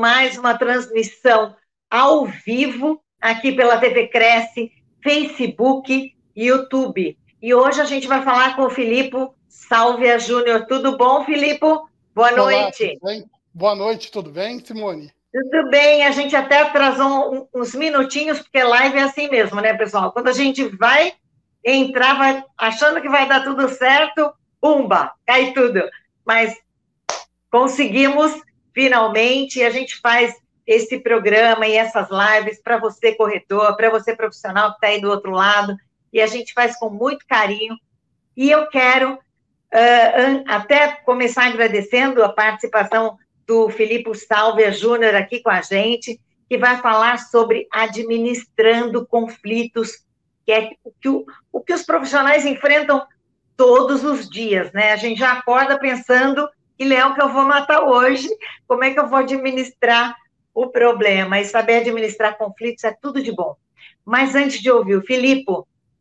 Mais uma transmissão ao vivo aqui pela TV Cresce, Facebook e YouTube. E hoje a gente vai falar com o Filipe Sálvia Júnior. Tudo bom, Filipe? Boa Olá, noite. Boa noite, tudo bem, Simone? Tudo bem, a gente até atrasou uns minutinhos, porque live é assim mesmo, né, pessoal? Quando a gente vai entrar, vai achando que vai dar tudo certo, pumba, cai tudo. Mas conseguimos finalmente, a gente faz esse programa e essas lives para você, corretor, para você, profissional que está aí do outro lado, e a gente faz com muito carinho. E eu quero uh, até começar agradecendo a participação do Filipe Salvia Júnior aqui com a gente, que vai falar sobre administrando conflitos, que é o que, o, o que os profissionais enfrentam todos os dias, né? A gente já acorda pensando que leão que eu vou matar hoje, como é que eu vou administrar o problema. E saber administrar conflitos é tudo de bom. Mas antes de ouvir o Filipe,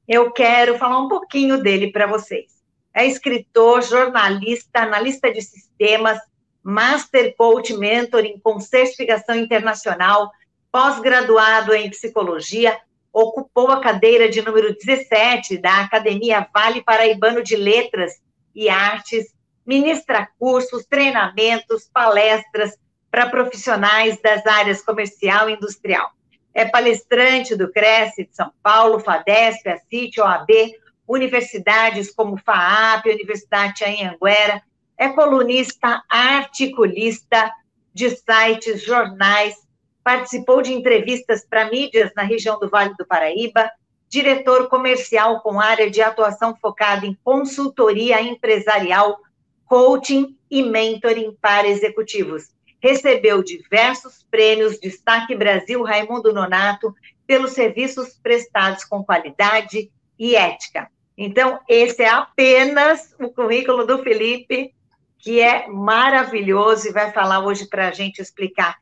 eu quero falar um pouquinho dele para vocês. É escritor, jornalista, analista de sistemas, Master Coach Mentoring com certificação internacional, pós-graduado em psicologia, ocupou a cadeira de número 17 da Academia Vale Paraibano de Letras e Artes, ministra cursos, treinamentos, palestras para profissionais das áreas comercial e industrial. É palestrante do Cresce de São Paulo, FADESP, a CIT, OAB, universidades como FAAP, Universidade Anhanguera, é colunista, articulista de sites, jornais, participou de entrevistas para mídias na região do Vale do Paraíba, diretor comercial com área de atuação focada em consultoria empresarial, coaching e mentoring para executivos. Recebeu diversos prêmios, Destaque Brasil Raimundo Nonato, pelos serviços prestados com qualidade e ética. Então, esse é apenas o currículo do Felipe, que é maravilhoso e vai falar hoje para a gente explicar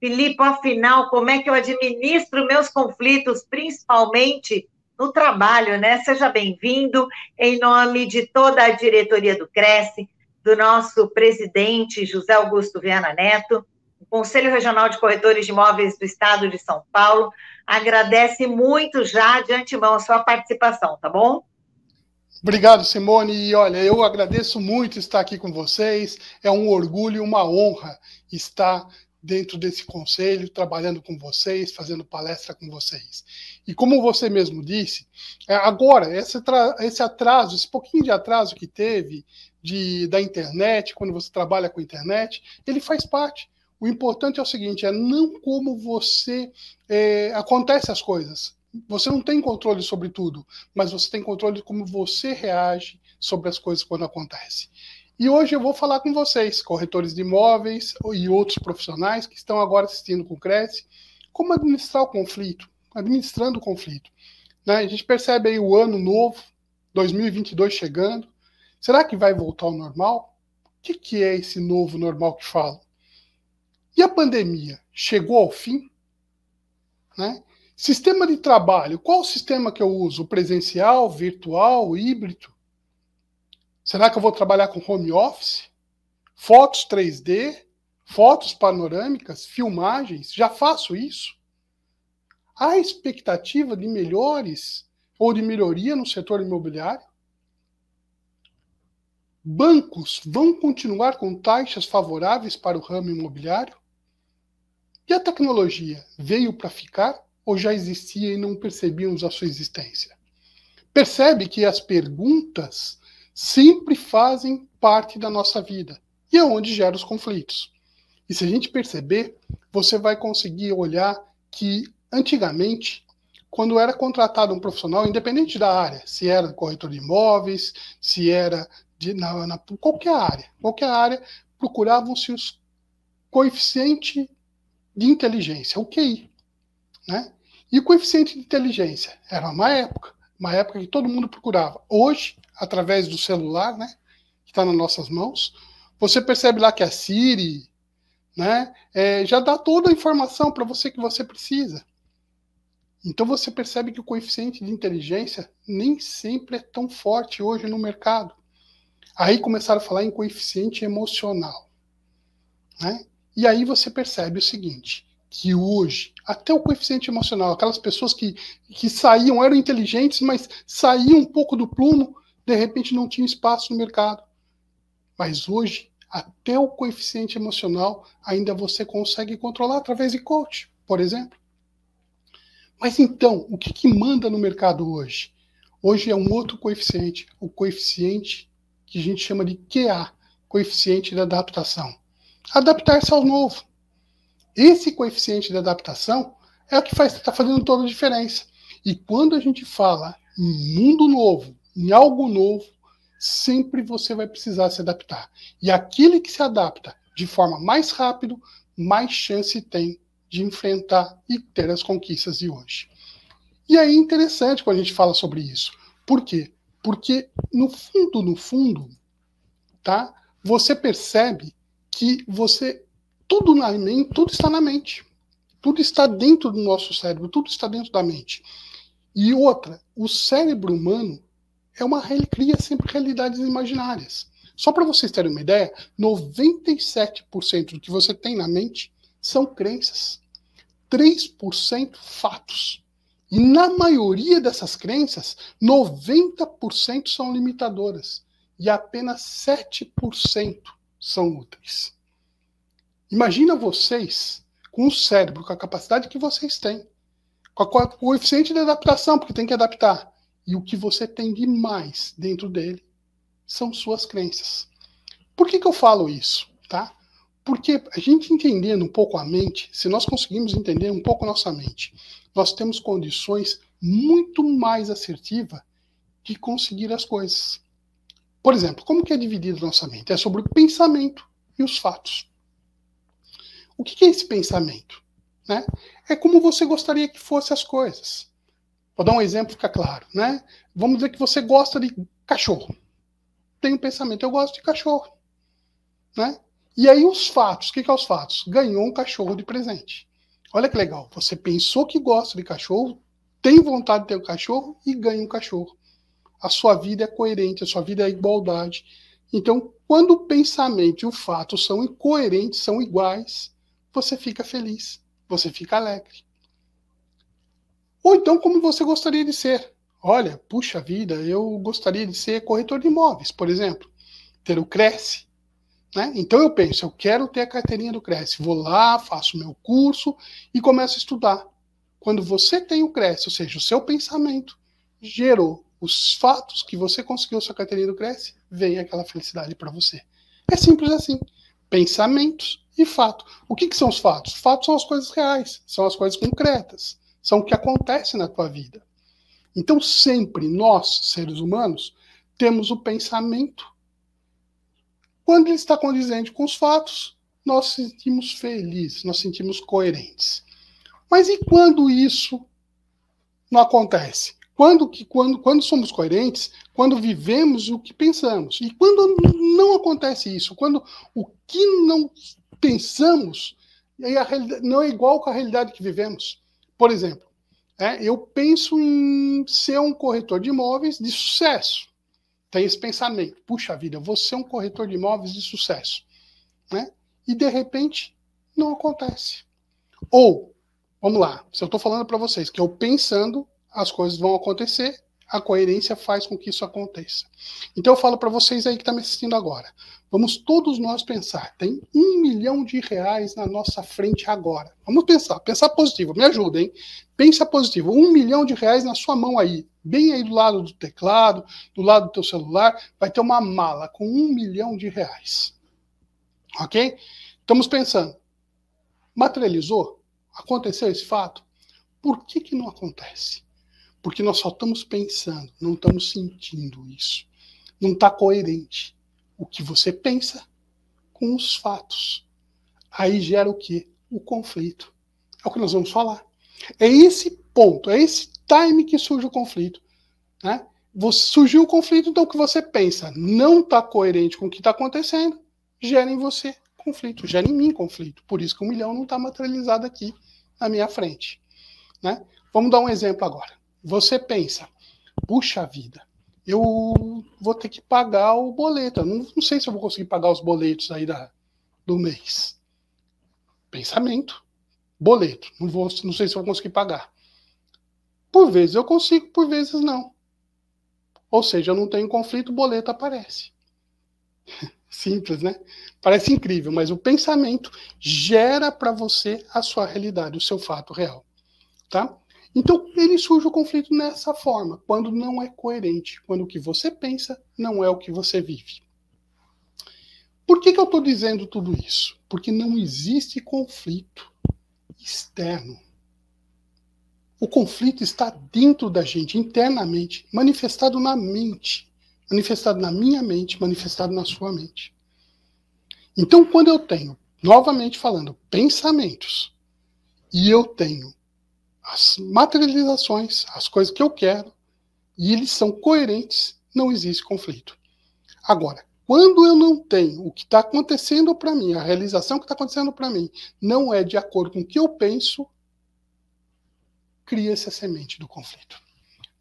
Filipe, afinal, como é que eu administro meus conflitos, principalmente no trabalho, né? Seja bem-vindo, em nome de toda a diretoria do Cresce, do nosso presidente José Augusto Viana Neto, o Conselho Regional de Corretores de Imóveis do Estado de São Paulo, agradece muito já de antemão a sua participação, tá bom? Obrigado, Simone. E olha, eu agradeço muito estar aqui com vocês. É um orgulho e uma honra estar dentro desse conselho, trabalhando com vocês, fazendo palestra com vocês. E como você mesmo disse, é, agora, esse, esse atraso, esse pouquinho de atraso que teve de, da internet, quando você trabalha com internet, ele faz parte. O importante é o seguinte: é não como você é, acontece as coisas. Você não tem controle sobre tudo, mas você tem controle de como você reage sobre as coisas quando acontecem. E hoje eu vou falar com vocês, corretores de imóveis e outros profissionais que estão agora assistindo com o Cresce, como administrar o conflito, administrando o conflito. Né? A gente percebe aí o ano novo, 2022 chegando. Será que vai voltar ao normal? O que, que é esse novo normal que falam? E a pandemia chegou ao fim? Né? Sistema de trabalho, qual o sistema que eu uso? Presencial, virtual, híbrido? Será que eu vou trabalhar com home office? Fotos 3D, fotos panorâmicas, filmagens, já faço isso? Há expectativa de melhores ou de melhoria no setor imobiliário? Bancos vão continuar com taxas favoráveis para o ramo imobiliário? E a tecnologia veio para ficar ou já existia e não percebíamos a sua existência? Percebe que as perguntas sempre fazem parte da nossa vida e é onde gera os conflitos. E se a gente perceber, você vai conseguir olhar que antigamente, quando era contratado um profissional, independente da área, se era corretor de imóveis, se era de na, na qualquer área, qualquer área, procuravam-se os coeficiente de inteligência, o QI. Né? E o coeficiente de inteligência era uma época, uma época que todo mundo procurava. Hoje, através do celular, né, que está nas nossas mãos, você percebe lá que a Siri né, é, já dá toda a informação para você que você precisa. Então você percebe que o coeficiente de inteligência nem sempre é tão forte hoje no mercado. Aí começaram a falar em coeficiente emocional. Né? E aí você percebe o seguinte, que hoje, até o coeficiente emocional, aquelas pessoas que, que saíam, eram inteligentes, mas saíam um pouco do plumo, de repente não tinham espaço no mercado. Mas hoje, até o coeficiente emocional ainda você consegue controlar através de coach, por exemplo. Mas então, o que, que manda no mercado hoje? Hoje é um outro coeficiente, o coeficiente que a gente chama de QA, coeficiente de adaptação. Adaptar-se ao novo. Esse coeficiente de adaptação é o que está fazendo toda a diferença. E quando a gente fala em mundo novo, em algo novo, sempre você vai precisar se adaptar. E aquele que se adapta de forma mais rápido, mais chance tem de enfrentar e ter as conquistas de hoje. E aí é interessante quando a gente fala sobre isso. Por quê? Porque no fundo, no fundo, tá? Você percebe que você tudo na mente, tudo está na mente. Tudo está dentro do nosso cérebro, tudo está dentro da mente. E outra, o cérebro humano é uma cria sempre realidades imaginárias. Só para vocês terem uma ideia, 97% do que você tem na mente são crenças. 3% fatos. E na maioria dessas crenças, 90% são limitadoras e apenas 7% são úteis. Imagina vocês com o cérebro, com a capacidade que vocês têm, com o coeficiente de adaptação, porque tem que adaptar, e o que você tem de mais dentro dele são suas crenças. Por que, que eu falo isso? Tá? Porque a gente entendendo um pouco a mente, se nós conseguimos entender um pouco nossa mente, nós temos condições muito mais assertivas de conseguir as coisas. Por exemplo, como que é dividida a nossa mente? É sobre o pensamento e os fatos. O que é esse pensamento? Né? É como você gostaria que fossem as coisas. Vou dar um exemplo, fica claro. Né? Vamos dizer que você gosta de cachorro. Tem um pensamento, eu gosto de cachorro. Né? E aí os fatos, o que, que é os fatos? Ganhou um cachorro de presente. Olha que legal. Você pensou que gosta de cachorro, tem vontade de ter um cachorro e ganha um cachorro. A sua vida é coerente, a sua vida é igualdade. Então, quando o pensamento e o fato são incoerentes, são iguais, você fica feliz, você fica alegre. Ou então, como você gostaria de ser. Olha, puxa vida, eu gostaria de ser corretor de imóveis, por exemplo. Ter o Cresce, né? Então eu penso, eu quero ter a carteirinha do Cresce, vou lá, faço meu curso e começo a estudar. Quando você tem o Cresce, ou seja, o seu pensamento gerou os fatos que você conseguiu sua carteirinha do Cresce, vem aquela felicidade para você. É simples assim. Pensamentos e fato. O que, que são os fatos? Fatos são as coisas reais, são as coisas concretas, são o que acontece na tua vida. Então sempre nós, seres humanos, temos o pensamento quando ele está condizente com os fatos, nós sentimos felizes, nós sentimos coerentes. Mas e quando isso não acontece? Quando, que, quando, quando somos coerentes, quando vivemos o que pensamos. E quando não acontece isso, quando o que não pensamos não é igual com a realidade que vivemos. Por exemplo, é, eu penso em ser um corretor de imóveis de sucesso tem esse pensamento: puxa vida, vou ser um corretor de imóveis de sucesso. Né? E de repente não acontece. Ou, vamos lá, se eu estou falando para vocês que eu pensando, as coisas vão acontecer, a coerência faz com que isso aconteça. Então eu falo para vocês aí que estão tá me assistindo agora. Vamos todos nós pensar. Tem um milhão de reais na nossa frente agora. Vamos pensar, pensar positivo. Me ajuda, hein? Pensa positivo. Um milhão de reais na sua mão aí, bem aí do lado do teclado, do lado do teu celular, vai ter uma mala com um milhão de reais. Ok? Estamos pensando. Materializou? Aconteceu esse fato? Por que, que não acontece? Porque nós só estamos pensando, não estamos sentindo isso. Não está coerente o que você pensa com os fatos. Aí gera o quê? o conflito. É o que nós vamos falar. É esse ponto, é esse time que surge o conflito. Né? Você, surgiu o conflito, então o que você pensa não está coerente com o que está acontecendo, gera em você conflito, gera em mim conflito. Por isso que um milhão não está materializado aqui na minha frente. Né? Vamos dar um exemplo agora. Você pensa, puxa vida, eu vou ter que pagar o boleto. Não, não sei se eu vou conseguir pagar os boletos aí da, do mês. Pensamento. Boleto. Não, vou, não sei se eu vou conseguir pagar. Por vezes eu consigo, por vezes não. Ou seja, eu não tenho conflito, o boleto aparece. Simples, né? Parece incrível, mas o pensamento gera para você a sua realidade, o seu fato real. Tá? Então, ele surge o conflito nessa forma, quando não é coerente, quando o que você pensa não é o que você vive. Por que, que eu estou dizendo tudo isso? Porque não existe conflito externo. O conflito está dentro da gente, internamente, manifestado na mente, manifestado na minha mente, manifestado na sua mente. Então, quando eu tenho, novamente falando, pensamentos, e eu tenho as materializações, as coisas que eu quero, e eles são coerentes, não existe conflito. Agora, quando eu não tenho o que está acontecendo para mim, a realização que está acontecendo para mim, não é de acordo com o que eu penso, cria essa semente do conflito.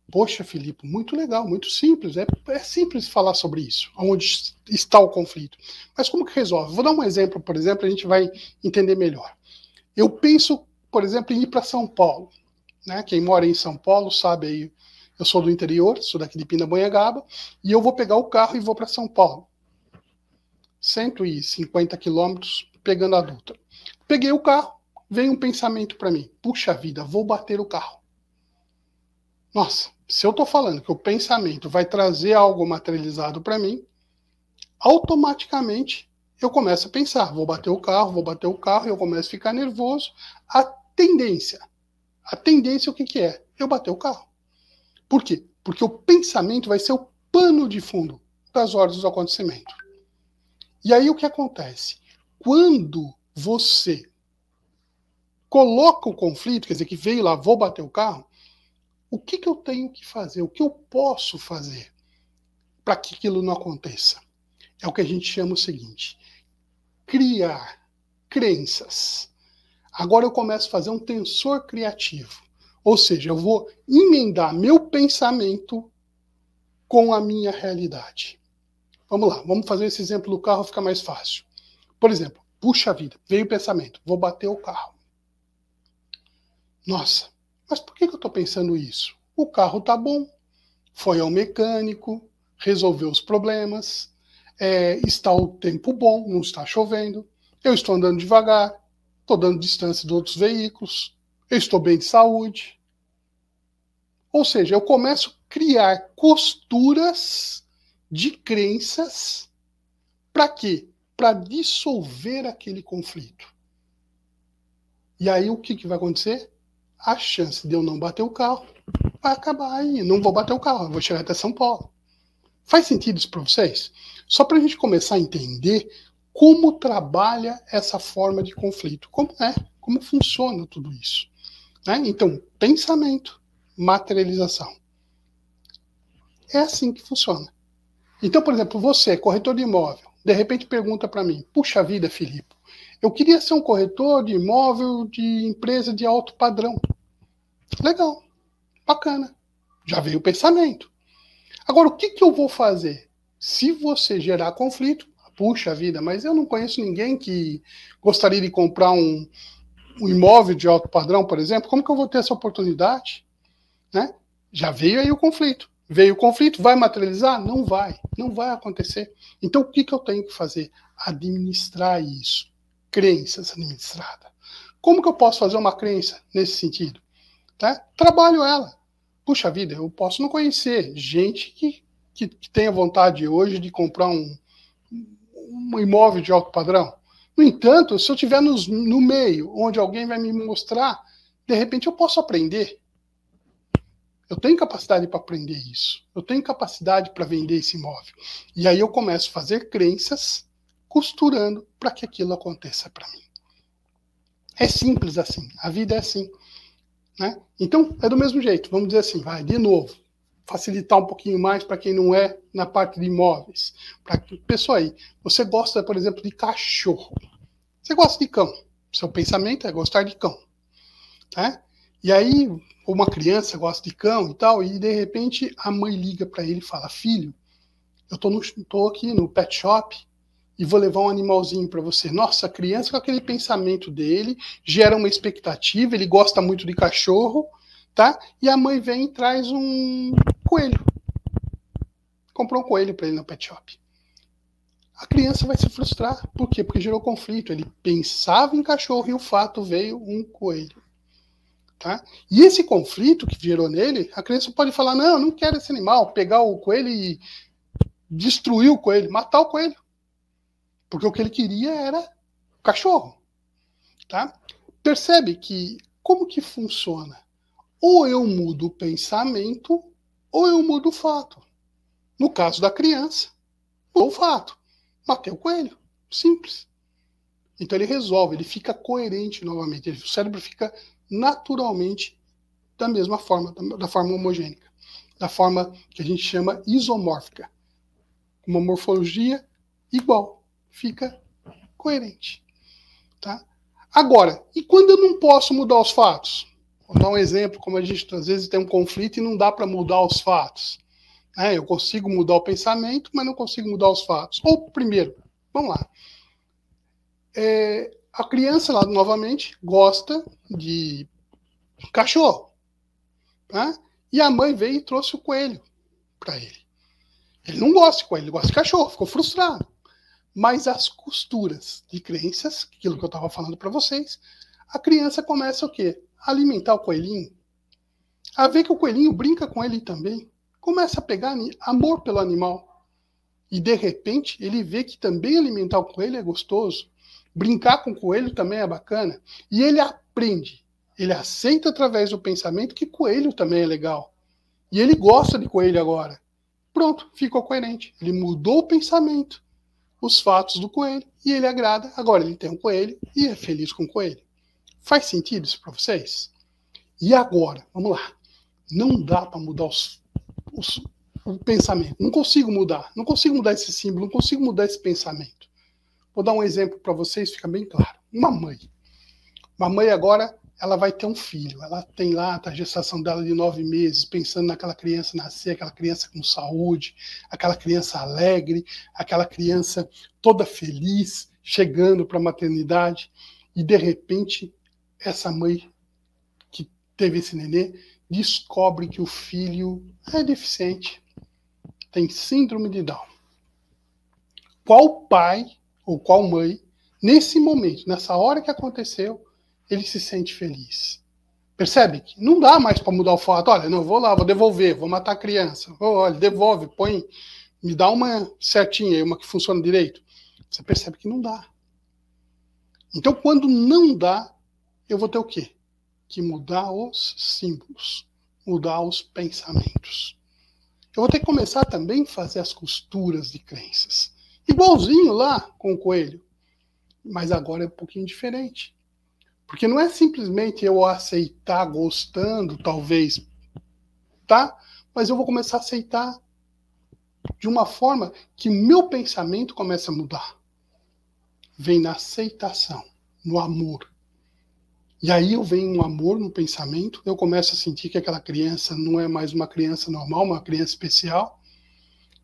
Poxa, Filipe, muito legal, muito simples. É, é simples falar sobre isso, onde está o conflito. Mas como que resolve? Vou dar um exemplo, por exemplo, a gente vai entender melhor. Eu penso por exemplo, em ir para São Paulo. Né? Quem mora em São Paulo sabe aí, eu sou do interior, sou daqui de Pindamonhangaba, e eu vou pegar o carro e vou para São Paulo. 150 quilômetros pegando a Dutra. Peguei o carro, veio um pensamento para mim: puxa vida, vou bater o carro. Nossa, se eu estou falando que o pensamento vai trazer algo materializado para mim, automaticamente eu começo a pensar, vou bater o carro, vou bater o carro, eu começo a ficar nervoso. A tendência, a tendência o que, que é? Eu bater o carro. Por quê? Porque o pensamento vai ser o pano de fundo das ordens do acontecimento. E aí o que acontece? Quando você coloca o conflito, quer dizer, que veio lá, vou bater o carro, o que, que eu tenho que fazer? O que eu posso fazer para que aquilo não aconteça? É o que a gente chama o seguinte: criar crenças. Agora eu começo a fazer um tensor criativo. Ou seja, eu vou emendar meu pensamento com a minha realidade. Vamos lá, vamos fazer esse exemplo do carro ficar mais fácil. Por exemplo, puxa vida, veio o pensamento, vou bater o carro. Nossa, mas por que eu estou pensando isso? O carro tá bom, foi ao mecânico, resolveu os problemas, é, está o tempo bom, não está chovendo, eu estou andando devagar, estou dando distância de outros veículos, eu estou bem de saúde. Ou seja, eu começo a criar costuras de crenças para quê? Para dissolver aquele conflito. E aí o que, que vai acontecer? A chance de eu não bater o carro vai acabar aí. Não vou bater o carro, vou chegar até São Paulo. Faz sentido isso para vocês? Só para a gente começar a entender como trabalha essa forma de conflito, como é, como funciona tudo isso. Né? Então, pensamento, materialização. É assim que funciona. Então, por exemplo, você, corretor de imóvel, de repente pergunta para mim: puxa vida, Filipe, eu queria ser um corretor de imóvel de empresa de alto padrão. Legal, bacana. Já veio o pensamento. Agora, o que, que eu vou fazer? Se você gerar conflito, puxa vida, mas eu não conheço ninguém que gostaria de comprar um, um imóvel de alto padrão, por exemplo, como que eu vou ter essa oportunidade? Né? Já veio aí o conflito. Veio o conflito, vai materializar? Não vai, não vai acontecer. Então, o que, que eu tenho que fazer? Administrar isso. Crenças administradas. Como que eu posso fazer uma crença nesse sentido? Né? Trabalho ela puxa vida, eu posso não conhecer gente que, que, que tenha vontade hoje de comprar um, um imóvel de alto padrão. No entanto, se eu estiver no meio, onde alguém vai me mostrar, de repente eu posso aprender. Eu tenho capacidade para aprender isso. Eu tenho capacidade para vender esse imóvel. E aí eu começo a fazer crenças costurando para que aquilo aconteça para mim. É simples assim. A vida é assim. Né? Então, é do mesmo jeito. Vamos dizer assim, vai, de novo. Facilitar um pouquinho mais para quem não é na parte de imóveis. Para aí, você gosta, por exemplo, de cachorro. Você gosta de cão. Seu pensamento é gostar de cão. Né? E aí, uma criança gosta de cão e tal, e de repente a mãe liga para ele e fala: Filho, eu tô, no, tô aqui no pet shop e vou levar um animalzinho para você. Nossa, a criança com aquele pensamento dele gera uma expectativa, ele gosta muito de cachorro, tá? E a mãe vem e traz um coelho. Comprou um coelho para ele no pet shop. A criança vai se frustrar. Por quê? Porque gerou conflito. Ele pensava em cachorro e o fato veio um coelho. Tá? E esse conflito que gerou nele, a criança pode falar: não, não quero esse animal, pegar o coelho e destruir o coelho, matar o coelho. Porque o que ele queria era cachorro. Tá? Percebe que como que funciona? Ou eu mudo o pensamento, ou eu mudo o fato. No caso da criança, ou o fato. Matei o coelho. Simples. Então ele resolve, ele fica coerente novamente. O cérebro fica naturalmente da mesma forma, da forma homogênica, da forma que a gente chama isomórfica. Uma morfologia igual fica coerente. Tá? Agora, e quando eu não posso mudar os fatos? Vou dar um exemplo, como a gente às vezes tem um conflito e não dá para mudar os fatos. É, eu consigo mudar o pensamento, mas não consigo mudar os fatos. Ou, primeiro, vamos lá. É, a criança, lá novamente, gosta de cachorro. Tá? E a mãe veio e trouxe o coelho para ele. Ele não gosta de coelho, ele gosta de cachorro, ficou frustrado mas as costuras de crenças, aquilo que eu estava falando para vocês, a criança começa o quê? Alimentar o coelhinho, a ver que o coelhinho brinca com ele também, começa a pegar amor pelo animal. E de repente ele vê que também alimentar o coelho é gostoso, brincar com o coelho também é bacana, e ele aprende, ele aceita através do pensamento que coelho também é legal. E ele gosta de coelho agora. Pronto, ficou coerente. Ele mudou o pensamento os fatos do coelho e ele agrada. Agora ele tem um coelho e é feliz com o coelho. Faz sentido isso para vocês? E agora, vamos lá. Não dá para mudar os, os, o pensamento. Não consigo mudar. Não consigo mudar esse símbolo. Não consigo mudar esse pensamento. Vou dar um exemplo para vocês, fica bem claro. Uma mãe. Uma mãe agora ela vai ter um filho. Ela tem lá tá, a gestação dela de nove meses, pensando naquela criança nascer, aquela criança com saúde, aquela criança alegre, aquela criança toda feliz, chegando para a maternidade. E de repente, essa mãe que teve esse nenê descobre que o filho é deficiente, tem síndrome de Down. Qual pai ou qual mãe, nesse momento, nessa hora que aconteceu, ele se sente feliz. Percebe que não dá mais para mudar o fato. Olha, não, vou lá, vou devolver, vou matar a criança. Olha, devolve, põe, me dá uma certinha, uma que funciona direito. Você percebe que não dá. Então, quando não dá, eu vou ter o quê? Que mudar os símbolos, mudar os pensamentos. Eu vou ter que começar também a fazer as costuras de crenças. Igualzinho lá com o coelho. Mas agora é um pouquinho diferente. Porque não é simplesmente eu aceitar gostando, talvez, tá? Mas eu vou começar a aceitar de uma forma que meu pensamento começa a mudar. Vem na aceitação, no amor. E aí eu venho um amor no pensamento, eu começo a sentir que aquela criança não é mais uma criança normal, uma criança especial,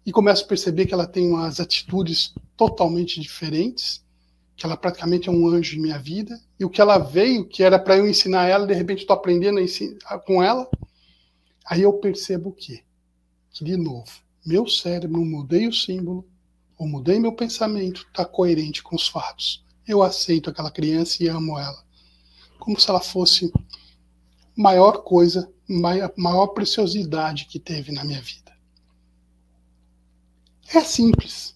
e começo a perceber que ela tem umas atitudes totalmente diferentes, que ela praticamente é um anjo em minha vida, e o que ela veio, que era para eu ensinar ela, de repente estou aprendendo com ela, aí eu percebo o quê? Que, de novo, meu cérebro, mudei o símbolo, ou mudei meu pensamento, está coerente com os fatos. Eu aceito aquela criança e amo ela. Como se ela fosse maior coisa, maior, maior preciosidade que teve na minha vida. É simples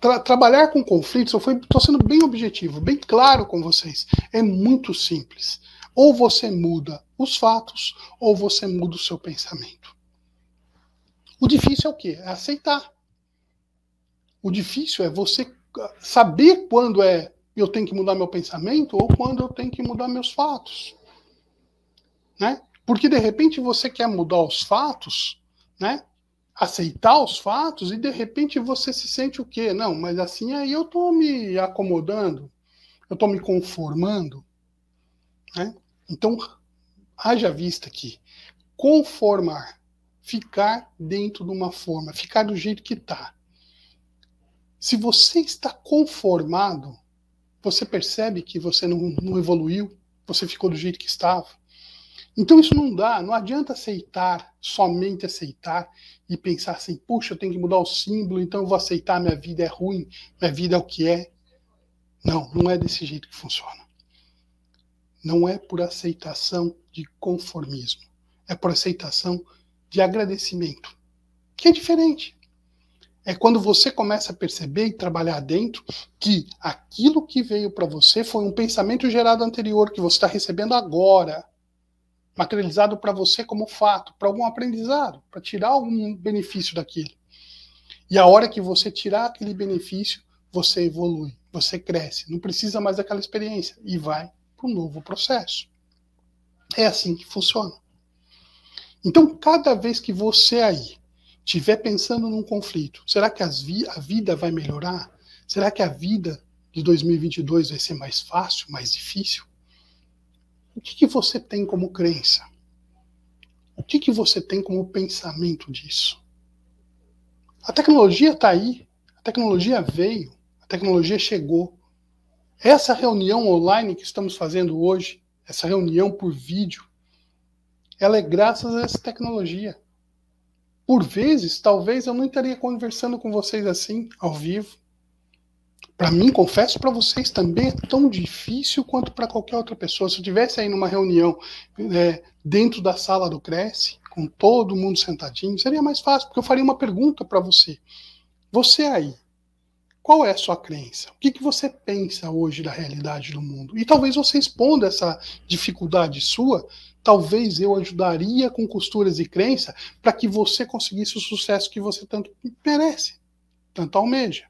tra trabalhar com conflitos, eu estou sendo bem objetivo, bem claro com vocês. É muito simples. Ou você muda os fatos, ou você muda o seu pensamento. O difícil é o quê? É aceitar. O difícil é você saber quando é eu tenho que mudar meu pensamento ou quando eu tenho que mudar meus fatos. Né? Porque de repente você quer mudar os fatos, né? aceitar os fatos e de repente você se sente o quê? Não, mas assim aí eu estou me acomodando, eu estou me conformando. Né? Então, haja vista que conformar, ficar dentro de uma forma, ficar do jeito que está. Se você está conformado, você percebe que você não, não evoluiu, você ficou do jeito que estava. Então isso não dá, não adianta aceitar, somente aceitar e pensar assim, puxa, eu tenho que mudar o símbolo, então eu vou aceitar, minha vida é ruim, minha vida é o que é. Não, não é desse jeito que funciona. Não é por aceitação de conformismo, é por aceitação de agradecimento, que é diferente. É quando você começa a perceber e trabalhar dentro que aquilo que veio para você foi um pensamento gerado anterior que você está recebendo agora materializado para você como fato, para algum aprendizado, para tirar algum benefício daquilo. E a hora que você tirar aquele benefício, você evolui, você cresce, não precisa mais daquela experiência e vai para um novo processo. É assim que funciona. Então, cada vez que você aí estiver pensando num conflito, será que vi a vida vai melhorar? Será que a vida de 2022 vai ser mais fácil, mais difícil? O que, que você tem como crença? O que, que você tem como pensamento disso? A tecnologia está aí, a tecnologia veio, a tecnologia chegou. Essa reunião online que estamos fazendo hoje, essa reunião por vídeo, ela é graças a essa tecnologia. Por vezes, talvez eu não estaria conversando com vocês assim, ao vivo. Para mim, confesso para vocês, também é tão difícil quanto para qualquer outra pessoa. Se eu tivesse aí numa reunião é, dentro da sala do Cresce, com todo mundo sentadinho, seria mais fácil, porque eu faria uma pergunta para você. Você aí, qual é a sua crença? O que, que você pensa hoje da realidade do mundo? E talvez você exponda essa dificuldade sua, talvez eu ajudaria com costuras e crença para que você conseguisse o sucesso que você tanto merece, tanto almeja.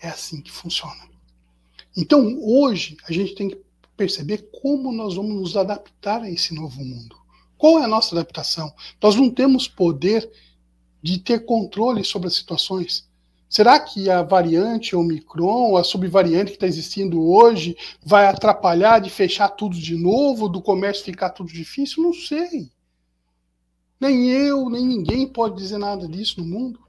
É assim que funciona. Então, hoje, a gente tem que perceber como nós vamos nos adaptar a esse novo mundo. Qual é a nossa adaptação? Nós não temos poder de ter controle sobre as situações. Será que a variante Omicron, a subvariante que está existindo hoje, vai atrapalhar de fechar tudo de novo, do comércio ficar tudo difícil? Não sei. Nem eu, nem ninguém pode dizer nada disso no mundo.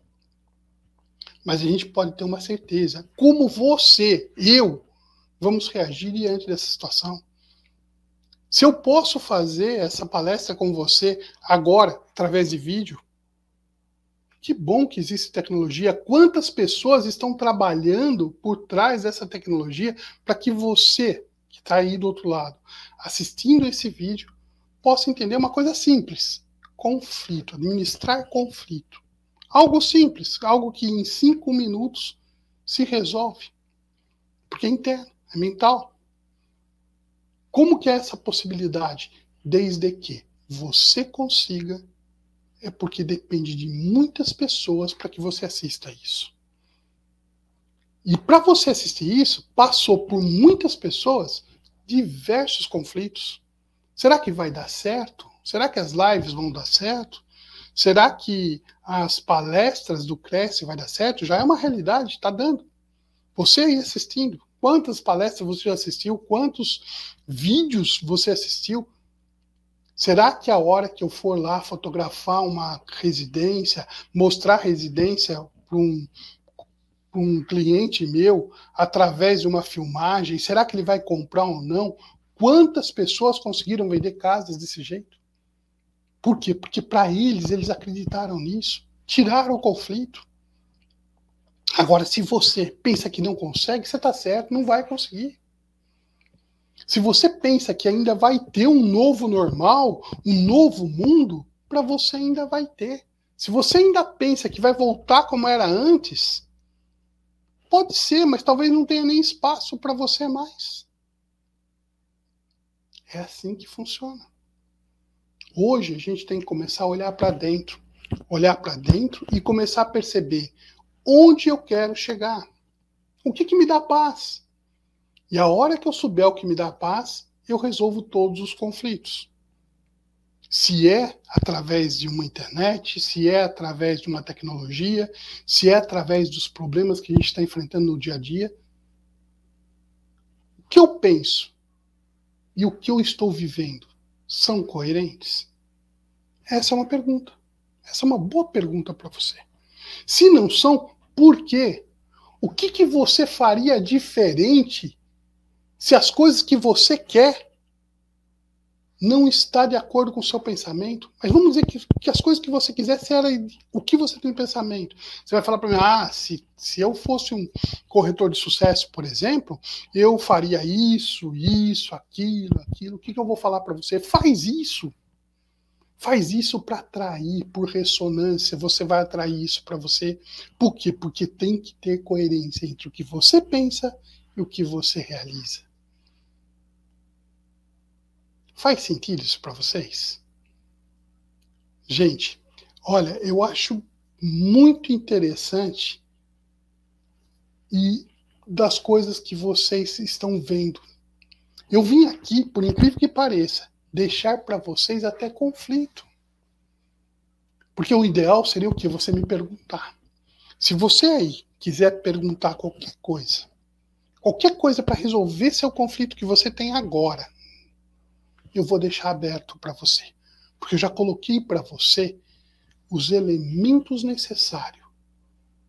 Mas a gente pode ter uma certeza. Como você, eu, vamos reagir diante dessa situação? Se eu posso fazer essa palestra com você agora, através de vídeo, que bom que existe tecnologia. Quantas pessoas estão trabalhando por trás dessa tecnologia para que você, que está aí do outro lado, assistindo esse vídeo, possa entender uma coisa simples: conflito, administrar conflito. Algo simples, algo que em cinco minutos se resolve. Porque é interno, é mental. Como que é essa possibilidade? Desde que você consiga, é porque depende de muitas pessoas para que você assista isso. E para você assistir isso, passou por muitas pessoas diversos conflitos. Será que vai dar certo? Será que as lives vão dar certo? Será que as palestras do Cresce vai dar certo? Já é uma realidade, está dando. Você aí assistindo, quantas palestras você já assistiu? Quantos vídeos você assistiu? Será que a hora que eu for lá fotografar uma residência, mostrar residência para um, um cliente meu através de uma filmagem, será que ele vai comprar ou não? Quantas pessoas conseguiram vender casas desse jeito? Por quê? Porque para eles, eles acreditaram nisso, tiraram o conflito. Agora, se você pensa que não consegue, você está certo, não vai conseguir. Se você pensa que ainda vai ter um novo normal, um novo mundo, para você ainda vai ter. Se você ainda pensa que vai voltar como era antes, pode ser, mas talvez não tenha nem espaço para você mais. É assim que funciona. Hoje a gente tem que começar a olhar para dentro, olhar para dentro e começar a perceber onde eu quero chegar. O que, que me dá paz? E a hora que eu souber o que me dá paz, eu resolvo todos os conflitos. Se é através de uma internet, se é através de uma tecnologia, se é através dos problemas que a gente está enfrentando no dia a dia, o que eu penso e o que eu estou vivendo são coerentes? Essa é uma pergunta. Essa é uma boa pergunta para você. Se não são, por quê? O que, que você faria diferente se as coisas que você quer não está de acordo com o seu pensamento, mas vamos dizer que, que as coisas que você quisesse era o que você tem em pensamento. Você vai falar para mim, ah, se, se eu fosse um corretor de sucesso, por exemplo, eu faria isso, isso, aquilo, aquilo. O que, que eu vou falar para você? Faz isso. Faz isso para atrair, por ressonância, você vai atrair isso para você. Por quê? Porque tem que ter coerência entre o que você pensa e o que você realiza. Faz sentido isso para vocês? Gente, olha, eu acho muito interessante e das coisas que vocês estão vendo. Eu vim aqui, por incrível que pareça, deixar para vocês até conflito. Porque o ideal seria o que? Você me perguntar. Se você aí quiser perguntar qualquer coisa, qualquer coisa para resolver seu conflito que você tem agora, eu vou deixar aberto para você. Porque eu já coloquei para você os elementos necessários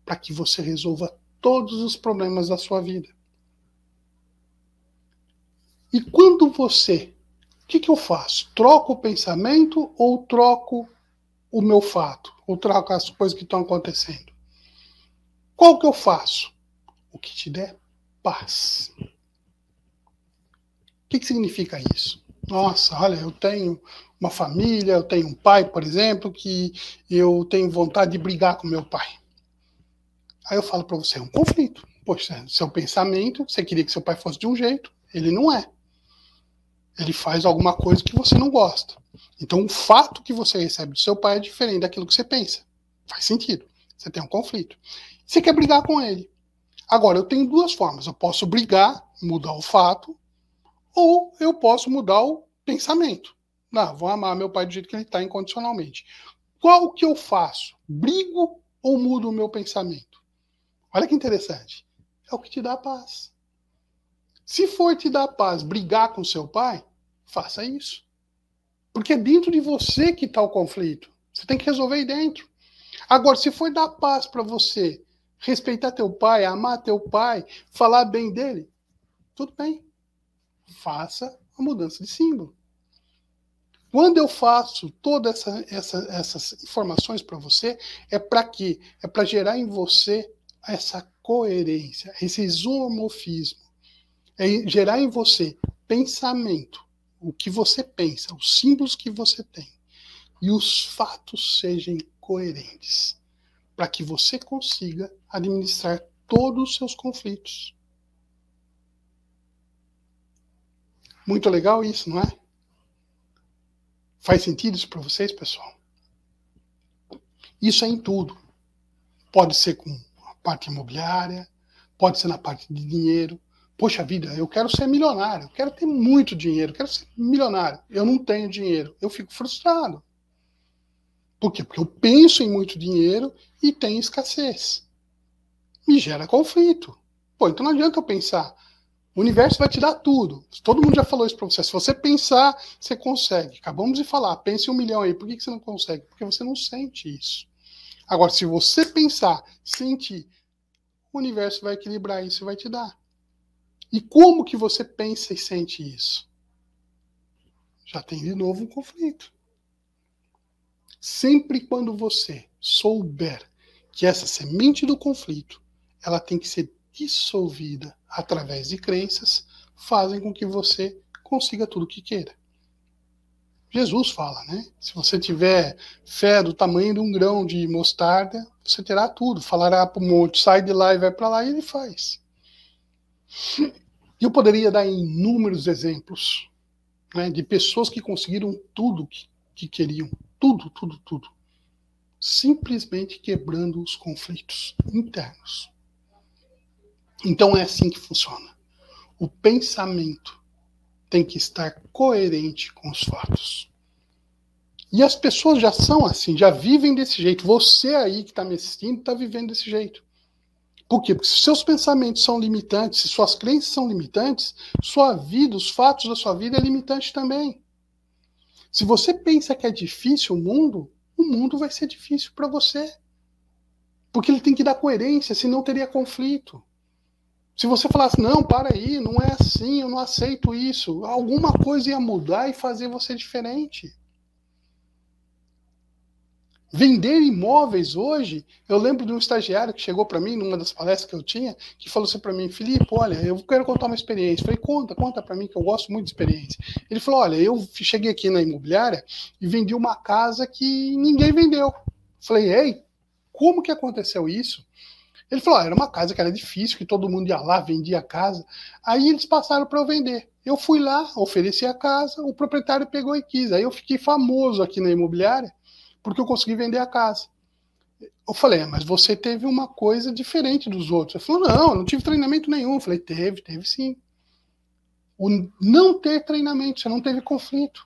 para que você resolva todos os problemas da sua vida. E quando você. O que, que eu faço? Troco o pensamento ou troco o meu fato? Ou troco as coisas que estão acontecendo? Qual que eu faço? O que te der paz. O que, que significa isso? Nossa, olha, eu tenho uma família, eu tenho um pai, por exemplo, que eu tenho vontade de brigar com meu pai. Aí eu falo para você, é um conflito. Poxa, seu pensamento, você queria que seu pai fosse de um jeito, ele não é. Ele faz alguma coisa que você não gosta. Então, o fato que você recebe do seu pai é diferente daquilo que você pensa. Faz sentido. Você tem um conflito. Você quer brigar com ele. Agora, eu tenho duas formas. Eu posso brigar, mudar o fato, ou eu posso mudar o pensamento. Não, vou amar meu pai do jeito que ele está incondicionalmente. Qual que eu faço? Brigo ou mudo o meu pensamento? Olha que interessante. É o que te dá paz. Se for te dar paz, brigar com seu pai, faça isso. Porque é dentro de você que está o conflito. Você tem que resolver aí dentro. Agora, se for dar paz para você, respeitar teu pai, amar teu pai, falar bem dele, tudo bem faça a mudança de símbolo. Quando eu faço todas essa, essa, essas informações para você, é para quê? É para gerar em você essa coerência, esse isomorfismo. É gerar em você pensamento, o que você pensa, os símbolos que você tem, e os fatos sejam coerentes, para que você consiga administrar todos os seus conflitos. Muito legal isso, não é? Faz sentido isso para vocês, pessoal? Isso é em tudo. Pode ser com a parte imobiliária, pode ser na parte de dinheiro. Poxa vida, eu quero ser milionário, eu quero ter muito dinheiro, eu quero ser milionário. Eu não tenho dinheiro, eu fico frustrado. Por quê? Porque eu penso em muito dinheiro e tem escassez. Me gera conflito. Pô, então não adianta eu pensar, o universo vai te dar tudo. Todo mundo já falou isso para você. Se você pensar, você consegue. Acabamos de falar, pense um milhão aí. Por que você não consegue? Porque você não sente isso. Agora, se você pensar, sentir, o universo vai equilibrar isso e vai te dar. E como que você pensa e sente isso? Já tem de novo um conflito. Sempre quando você souber que essa semente do conflito, ela tem que ser dissolvida através de crenças, fazem com que você consiga tudo o que queira. Jesus fala, né? Se você tiver fé do tamanho de um grão de mostarda, você terá tudo. Falará para o monte, sai de lá e vai para lá, e ele faz. Eu poderia dar inúmeros exemplos né, de pessoas que conseguiram tudo que, que queriam. Tudo, tudo, tudo. Simplesmente quebrando os conflitos internos. Então é assim que funciona. O pensamento tem que estar coerente com os fatos. E as pessoas já são assim, já vivem desse jeito. Você aí que está me assistindo está vivendo desse jeito. Por quê? Porque se seus pensamentos são limitantes, se suas crenças são limitantes, sua vida, os fatos da sua vida é limitante também. Se você pensa que é difícil o mundo, o mundo vai ser difícil para você. Porque ele tem que dar coerência, senão teria conflito. Se você falasse, não, para aí, não é assim, eu não aceito isso, alguma coisa ia mudar e fazer você diferente. Vender imóveis hoje, eu lembro de um estagiário que chegou para mim numa das palestras que eu tinha, que falou assim para mim, Felipe, olha, eu quero contar uma experiência. Falei, conta, conta para mim que eu gosto muito de experiência. Ele falou, olha, eu cheguei aqui na imobiliária e vendi uma casa que ninguém vendeu. Eu falei, ei, como que aconteceu isso? Ele falou, ah, era uma casa que era difícil, que todo mundo ia lá, vendia a casa. Aí eles passaram para eu vender. Eu fui lá, ofereci a casa, o proprietário pegou e quis. Aí eu fiquei famoso aqui na imobiliária porque eu consegui vender a casa. Eu falei, mas você teve uma coisa diferente dos outros. Ele falou, não, não tive treinamento nenhum. Eu falei, teve, teve sim. O não ter treinamento, você não teve conflito.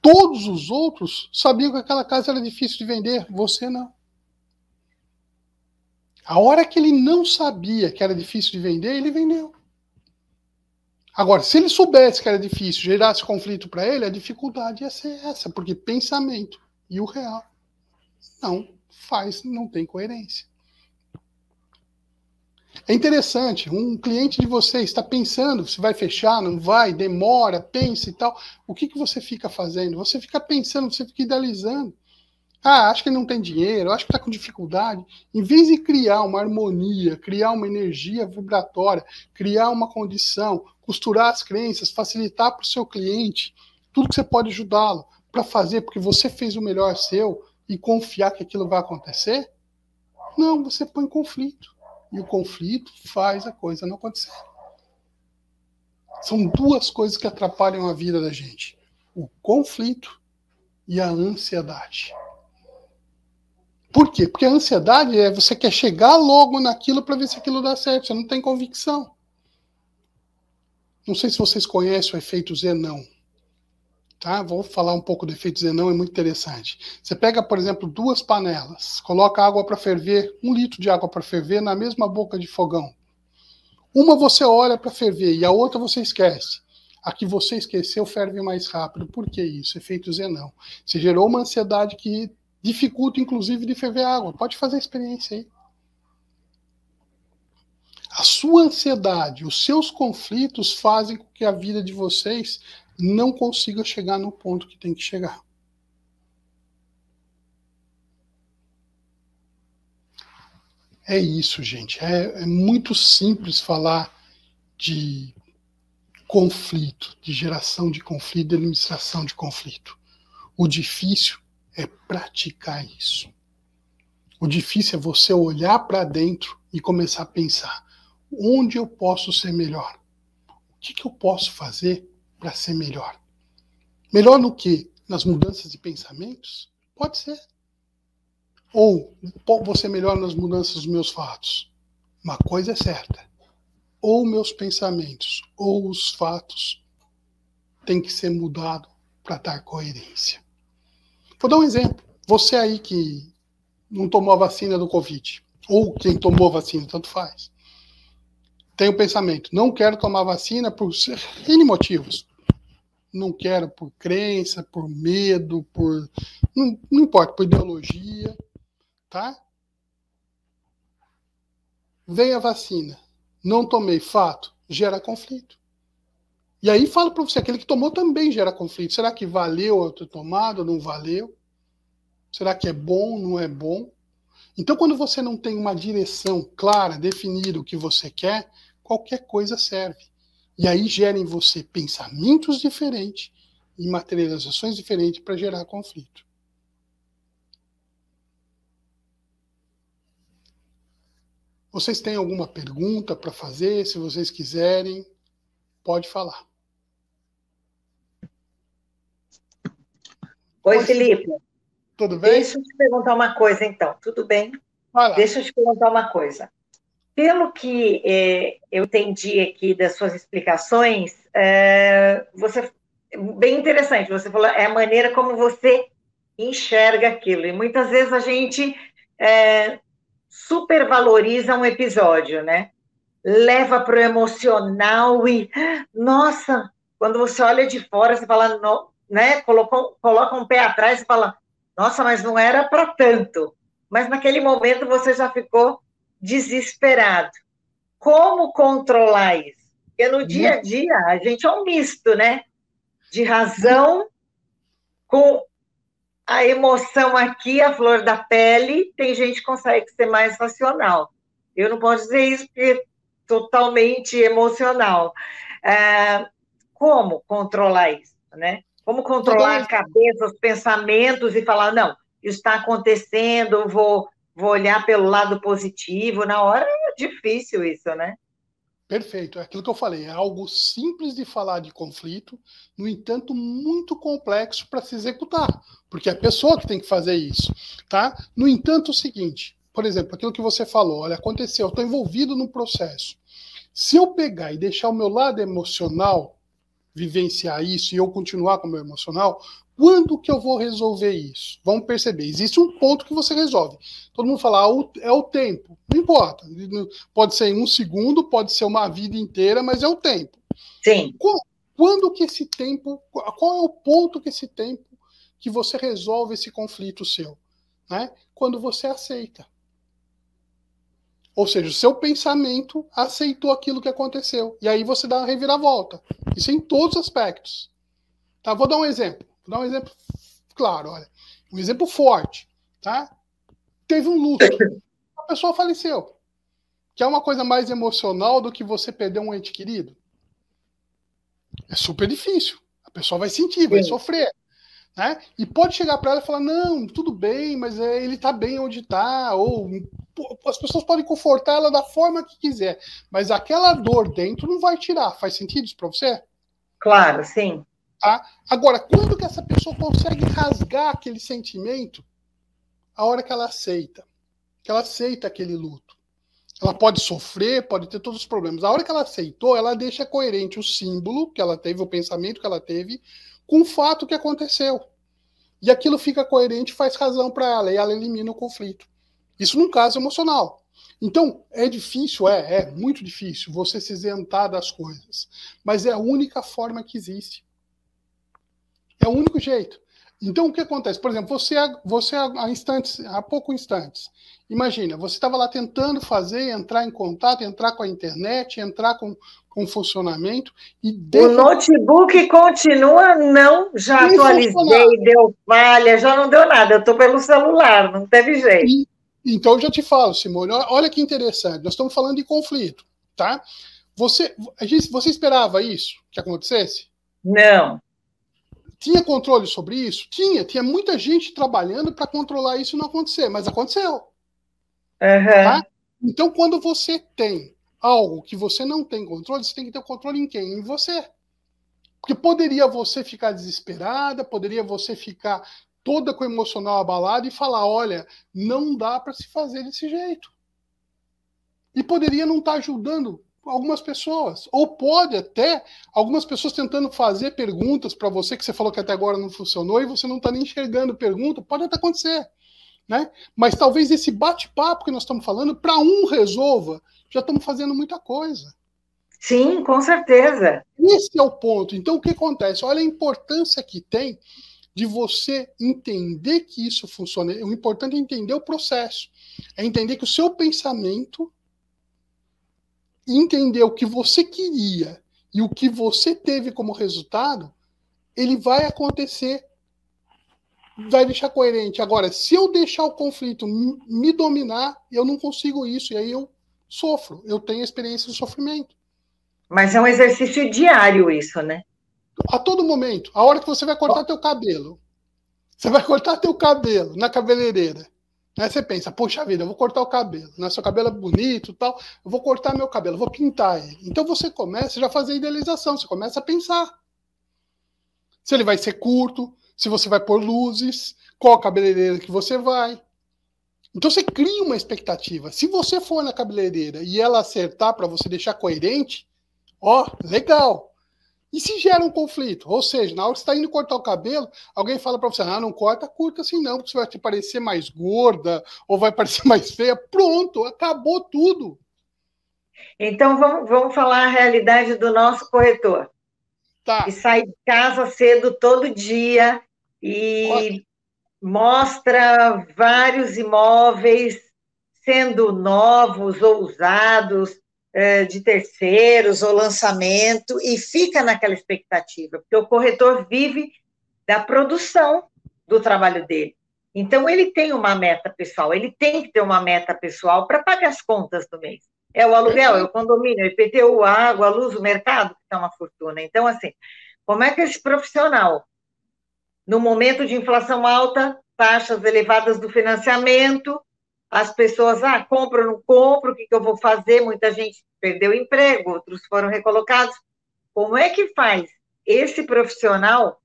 Todos os outros sabiam que aquela casa era difícil de vender, você não. A hora que ele não sabia que era difícil de vender, ele vendeu. Agora, se ele soubesse que era difícil, gerasse conflito para ele, a dificuldade ia ser essa, porque pensamento e o real não faz, não tem coerência. É interessante, um cliente de vocês está pensando se vai fechar, não vai, demora, pensa e tal. O que, que você fica fazendo? Você fica pensando, você fica idealizando. Ah, acho que não tem dinheiro, acho que está com dificuldade. Em vez de criar uma harmonia, criar uma energia vibratória, criar uma condição, costurar as crenças, facilitar para o seu cliente, tudo que você pode ajudá-lo para fazer porque você fez o melhor seu e confiar que aquilo vai acontecer? Não, você põe conflito. E o conflito faz a coisa não acontecer. São duas coisas que atrapalham a vida da gente: o conflito e a ansiedade. Por quê? Porque a ansiedade é você quer chegar logo naquilo para ver se aquilo dá certo, você não tem convicção. Não sei se vocês conhecem o efeito Zenão. Tá? Vou falar um pouco do efeito Zenão, é muito interessante. Você pega, por exemplo, duas panelas, coloca água para ferver, um litro de água para ferver na mesma boca de fogão. Uma você olha para ferver e a outra você esquece. A que você esqueceu ferve mais rápido. Por que isso? Efeito Zenão. Você gerou uma ansiedade que dificulta, inclusive, de ferver água. Pode fazer a experiência aí. A sua ansiedade, os seus conflitos fazem com que a vida de vocês não consiga chegar no ponto que tem que chegar. É isso, gente. É, é muito simples falar de conflito, de geração de conflito, de administração de conflito. O difícil é praticar isso. O difícil é você olhar para dentro e começar a pensar: onde eu posso ser melhor? O que, que eu posso fazer para ser melhor. Melhor no que? Nas mudanças de pensamentos? Pode ser. Ou você melhor nas mudanças dos meus fatos? Uma coisa é certa. Ou meus pensamentos, ou os fatos têm que ser mudado para dar coerência. Vou dar um exemplo. Você aí que não tomou a vacina do Covid, ou quem tomou a vacina, tanto faz. Tem o pensamento, não quero tomar vacina por N motivos não quero por crença, por medo, por. Não, não importa, por ideologia, tá? Vem a vacina, não tomei, fato, gera conflito. E aí falo para você, aquele que tomou também gera conflito. Será que valeu eu tomado, não valeu? Será que é bom, não é bom? Então, quando você não tem uma direção clara, definida o que você quer, qualquer coisa serve. E aí gera em você pensamentos diferentes e materializações diferentes para gerar conflito. Vocês têm alguma pergunta para fazer? Se vocês quiserem, pode falar. Oi, Felipe. Tudo bem? Deixa eu te perguntar uma coisa, então. Tudo bem? Deixa eu te perguntar uma coisa. pelo que é, eu entendi aqui das suas explicações, é, você bem interessante. Você falou é a maneira como você enxerga aquilo. E muitas vezes a gente é, supervaloriza um episódio, né? Leva para o emocional e, nossa, quando você olha de fora, você fala, no, né? Colocou, coloca um pé atrás e fala, nossa, mas não era para tanto. Mas naquele momento você já ficou desesperado. Como controlar isso? Porque no dia a dia a gente é um misto, né? De razão com a emoção aqui, a flor da pele, tem gente que consegue ser mais racional. Eu não posso dizer isso porque é totalmente emocional. É, como controlar isso, né? Como controlar a cabeça, os pensamentos e falar, não, isso está acontecendo, vou, vou olhar pelo lado positivo. Na hora é difícil isso, né? Perfeito, é aquilo que eu falei, é algo simples de falar de conflito, no entanto, muito complexo para se executar, porque é a pessoa que tem que fazer isso, tá? No entanto, o seguinte, por exemplo, aquilo que você falou, olha, aconteceu, eu estou envolvido no processo. Se eu pegar e deixar o meu lado emocional vivenciar isso e eu continuar com o meu emocional, quando que eu vou resolver isso? Vamos perceber, existe um ponto que você resolve. Todo mundo fala, ah, é o tempo. Não importa. Pode ser em um segundo, pode ser uma vida inteira, mas é o tempo. Sim. Quando que esse tempo, qual é o ponto que esse tempo que você resolve esse conflito seu? Né? Quando você aceita. Ou seja, o seu pensamento aceitou aquilo que aconteceu. E aí você dá uma reviravolta. Isso em todos os aspectos. Tá? Vou dar um exemplo. Vou dar um exemplo claro, olha. Um exemplo forte. Tá? Teve um luto. A pessoa faleceu. Que é uma coisa mais emocional do que você perder um ente querido. É super difícil. A pessoa vai sentir, vai Sim. sofrer. Né? E pode chegar para ela e falar: não, tudo bem, mas é, ele está bem onde está, ou as pessoas podem confortar ela da forma que quiser, mas aquela dor dentro não vai tirar. Faz sentido isso para você? Claro, sim. Tá? Agora, quando que essa pessoa consegue rasgar aquele sentimento? A hora que ela aceita. Que ela aceita aquele luto. Ela pode sofrer, pode ter todos os problemas. A hora que ela aceitou, ela deixa coerente o símbolo que ela teve, o pensamento que ela teve, com o fato que aconteceu. E aquilo fica coerente, faz razão para ela, e ela elimina o conflito. Isso num caso emocional. Então, é difícil, é, é muito difícil você se isentar das coisas. Mas é a única forma que existe. É o único jeito. Então, o que acontece? Por exemplo, você, você há instantes, há pouco instantes, imagina, você estava lá tentando fazer, entrar em contato, entrar com a internet, entrar com, com funcionamento. E O notebook continua não, já atualizei, deu falha, já não deu nada. Eu estou pelo celular, não teve jeito. E, então, eu já te falo, Simone, olha que interessante, nós estamos falando de conflito, tá? Você, gente, você esperava isso que acontecesse? Não. Tinha controle sobre isso? Tinha, tinha muita gente trabalhando para controlar isso não acontecer, mas aconteceu. Uhum. Tá? Então, quando você tem algo que você não tem controle, você tem que ter o controle em quem? Em você. Porque poderia você ficar desesperada, poderia você ficar toda com o emocional abalado e falar: olha, não dá para se fazer desse jeito. E poderia não estar tá ajudando algumas pessoas. Ou pode até algumas pessoas tentando fazer perguntas para você que você falou que até agora não funcionou e você não está nem enxergando pergunta. Pode até acontecer. Né? Mas talvez esse bate-papo que nós estamos falando, para um resolva, já estamos fazendo muita coisa. Sim, com certeza. Esse é o ponto. Então, o que acontece? Olha a importância que tem de você entender que isso funciona. O importante é entender o processo. É entender que o seu pensamento, entender o que você queria e o que você teve como resultado, ele vai acontecer, vai deixar coerente. Agora, se eu deixar o conflito me dominar, eu não consigo isso, e aí eu sofro, eu tenho experiência de sofrimento. Mas é um exercício diário isso, né? A todo momento. A hora que você vai cortar teu cabelo. Você vai cortar teu cabelo na cabeleireira. Aí você pensa, poxa vida, eu vou cortar o cabelo. Né? Seu cabelo é bonito tal. Eu vou cortar meu cabelo, vou pintar ele. Então você começa já a fazer a idealização. Você começa a pensar. Se ele vai ser curto, se você vai pôr luzes, qual cabeleireira que você vai. Então você cria uma expectativa. Se você for na cabeleireira e ela acertar para você deixar coerente, ó, legal. E se gera um conflito? Ou seja, na hora que você está indo cortar o cabelo, alguém fala para você: ah, não corta, curta assim não, porque você vai te parecer mais gorda ou vai parecer mais feia. Pronto, acabou tudo. Então vamos, vamos falar a realidade do nosso corretor. Tá. Que sai de casa cedo todo dia e Ótimo. mostra vários imóveis sendo novos ou usados, de terceiros ou lançamento e fica naquela expectativa, porque o corretor vive da produção do trabalho dele. Então, ele tem uma meta pessoal, ele tem que ter uma meta pessoal para pagar as contas do mês. É o aluguel, é o condomínio, é o IPTU, a água, a luz, o mercado, que está uma fortuna. Então, assim, como é que esse profissional, no momento de inflação alta, taxas elevadas do financiamento, as pessoas, ah, compro não compro, o que, que eu vou fazer? Muita gente perdeu emprego, outros foram recolocados. Como é que faz esse profissional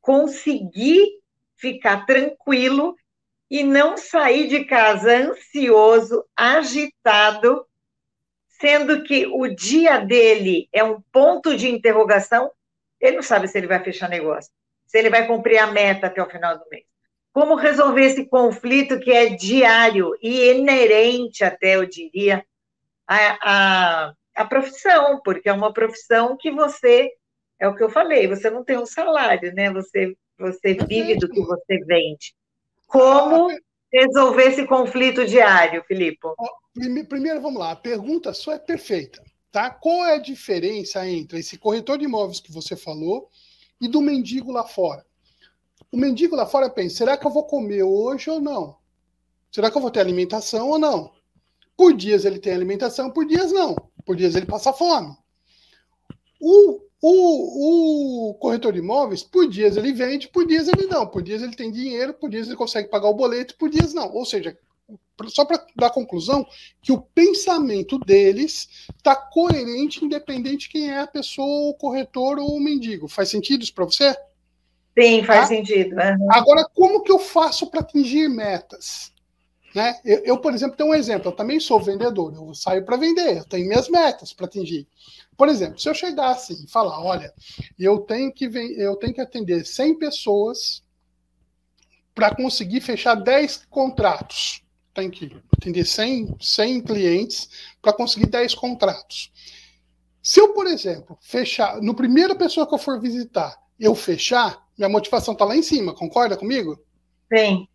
conseguir ficar tranquilo e não sair de casa ansioso, agitado, sendo que o dia dele é um ponto de interrogação, ele não sabe se ele vai fechar negócio, se ele vai cumprir a meta até o final do mês. Como resolver esse conflito que é diário e inerente, até eu diria, à, à, à profissão, porque é uma profissão que você, é o que eu falei, você não tem um salário, né? Você, você vive do que você vende. Como resolver esse conflito diário, Filipe? Primeiro, vamos lá, a pergunta sua é perfeita. Tá? Qual é a diferença entre esse corretor de imóveis que você falou e do mendigo lá fora? O mendigo lá fora pensa: será que eu vou comer hoje ou não? Será que eu vou ter alimentação ou não? Por dias ele tem alimentação, por dias não. Por dias ele passa fome. O, o, o corretor de imóveis, por dias ele vende, por dias ele não. Por dias ele tem dinheiro, por dias ele consegue pagar o boleto, por dias não. Ou seja, só para dar conclusão, que o pensamento deles está coerente, independente de quem é a pessoa, o corretor ou o mendigo. Faz sentido isso para você? Sim, faz tá? sentido. Uhum. Agora, como que eu faço para atingir metas? Né? Eu, eu, por exemplo, tenho um exemplo. Eu também sou vendedor. Eu saio para vender. Eu tenho minhas metas para atingir. Por exemplo, se eu chegar assim e falar, olha, eu tenho que eu tenho que atender 100 pessoas para conseguir fechar 10 contratos. Tem que atender 100, 100 clientes para conseguir 10 contratos. Se eu, por exemplo, fechar, no primeira pessoa que eu for visitar, eu fechar, minha motivação está lá em cima, concorda comigo? Sim.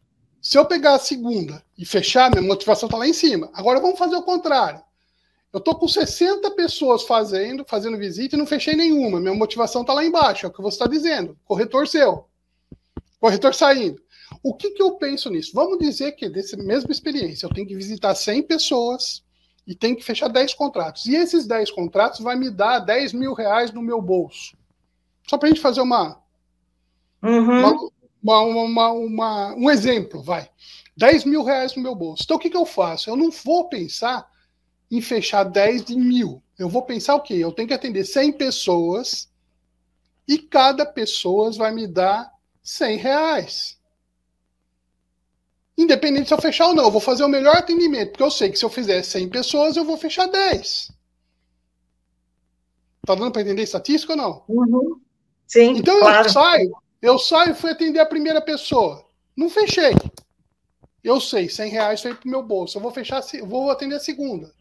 Se eu pegar a segunda e fechar, minha motivação está lá em cima. Agora vamos fazer o contrário. Eu estou com 60 pessoas fazendo, fazendo visita e não fechei nenhuma. Minha motivação está lá embaixo, é o que você está dizendo. Corretor seu. Corretor saindo. O que, que eu penso nisso? Vamos dizer que, dessa mesma experiência, eu tenho que visitar 100 pessoas e tenho que fechar 10 contratos. E esses 10 contratos vai me dar 10 mil reais no meu bolso. Só para a gente fazer uma, uhum. uma, uma, uma, um exemplo, vai. 10 mil reais no meu bolso. Então, o que, que eu faço? Eu não vou pensar em fechar 10 de mil. Eu vou pensar o quê? Eu tenho que atender 100 pessoas e cada pessoa vai me dar 100 reais. Independente se eu fechar ou não, eu vou fazer o melhor atendimento, porque eu sei que se eu fizer 100 pessoas, eu vou fechar 10. Tá dando para entender estatística ou não? Uhum. Sim. Então claro. eu saio, eu saio e fui atender a primeira pessoa. Não fechei. Eu sei, 100 reais foi pro meu bolso. Eu vou fechar, vou atender a segunda.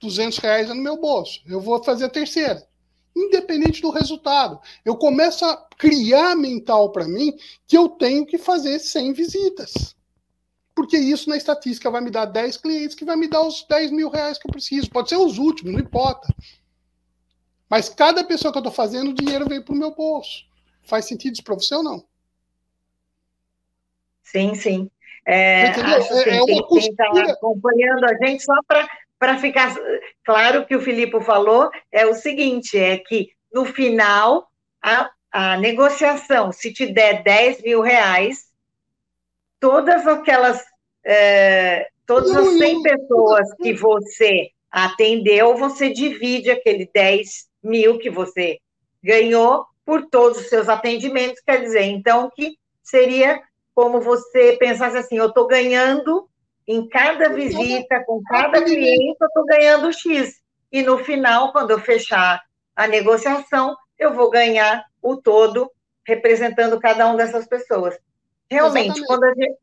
200 reais é no meu bolso. Eu vou fazer a terceira. Independente do resultado. Eu começo a criar mental para mim que eu tenho que fazer 100 visitas. Porque isso na estatística vai me dar 10 clientes que vai me dar os 10 mil reais que eu preciso. Pode ser os últimos, não importa. Mas cada pessoa que eu estou fazendo, o dinheiro veio para o meu bolso. Faz sentido isso para você ou não? Sim, sim. É, acho é, é uma quem está acompanhando a gente só para ficar claro que o Filipe falou é o seguinte, é que no final a, a negociação, se te der 10 mil reais, todas aquelas é, todas as 100 pessoas que você atendeu, você divide aquele 10 mil que você ganhou por todos os seus atendimentos, quer dizer, então, que seria como você pensasse assim, eu estou ganhando Em cada visita, com cada cliente, eu estou ganhando X. E no final, quando eu fechar a negociação, eu vou ganhar o todo representando cada uma dessas pessoas. Realmente, quando a, gente,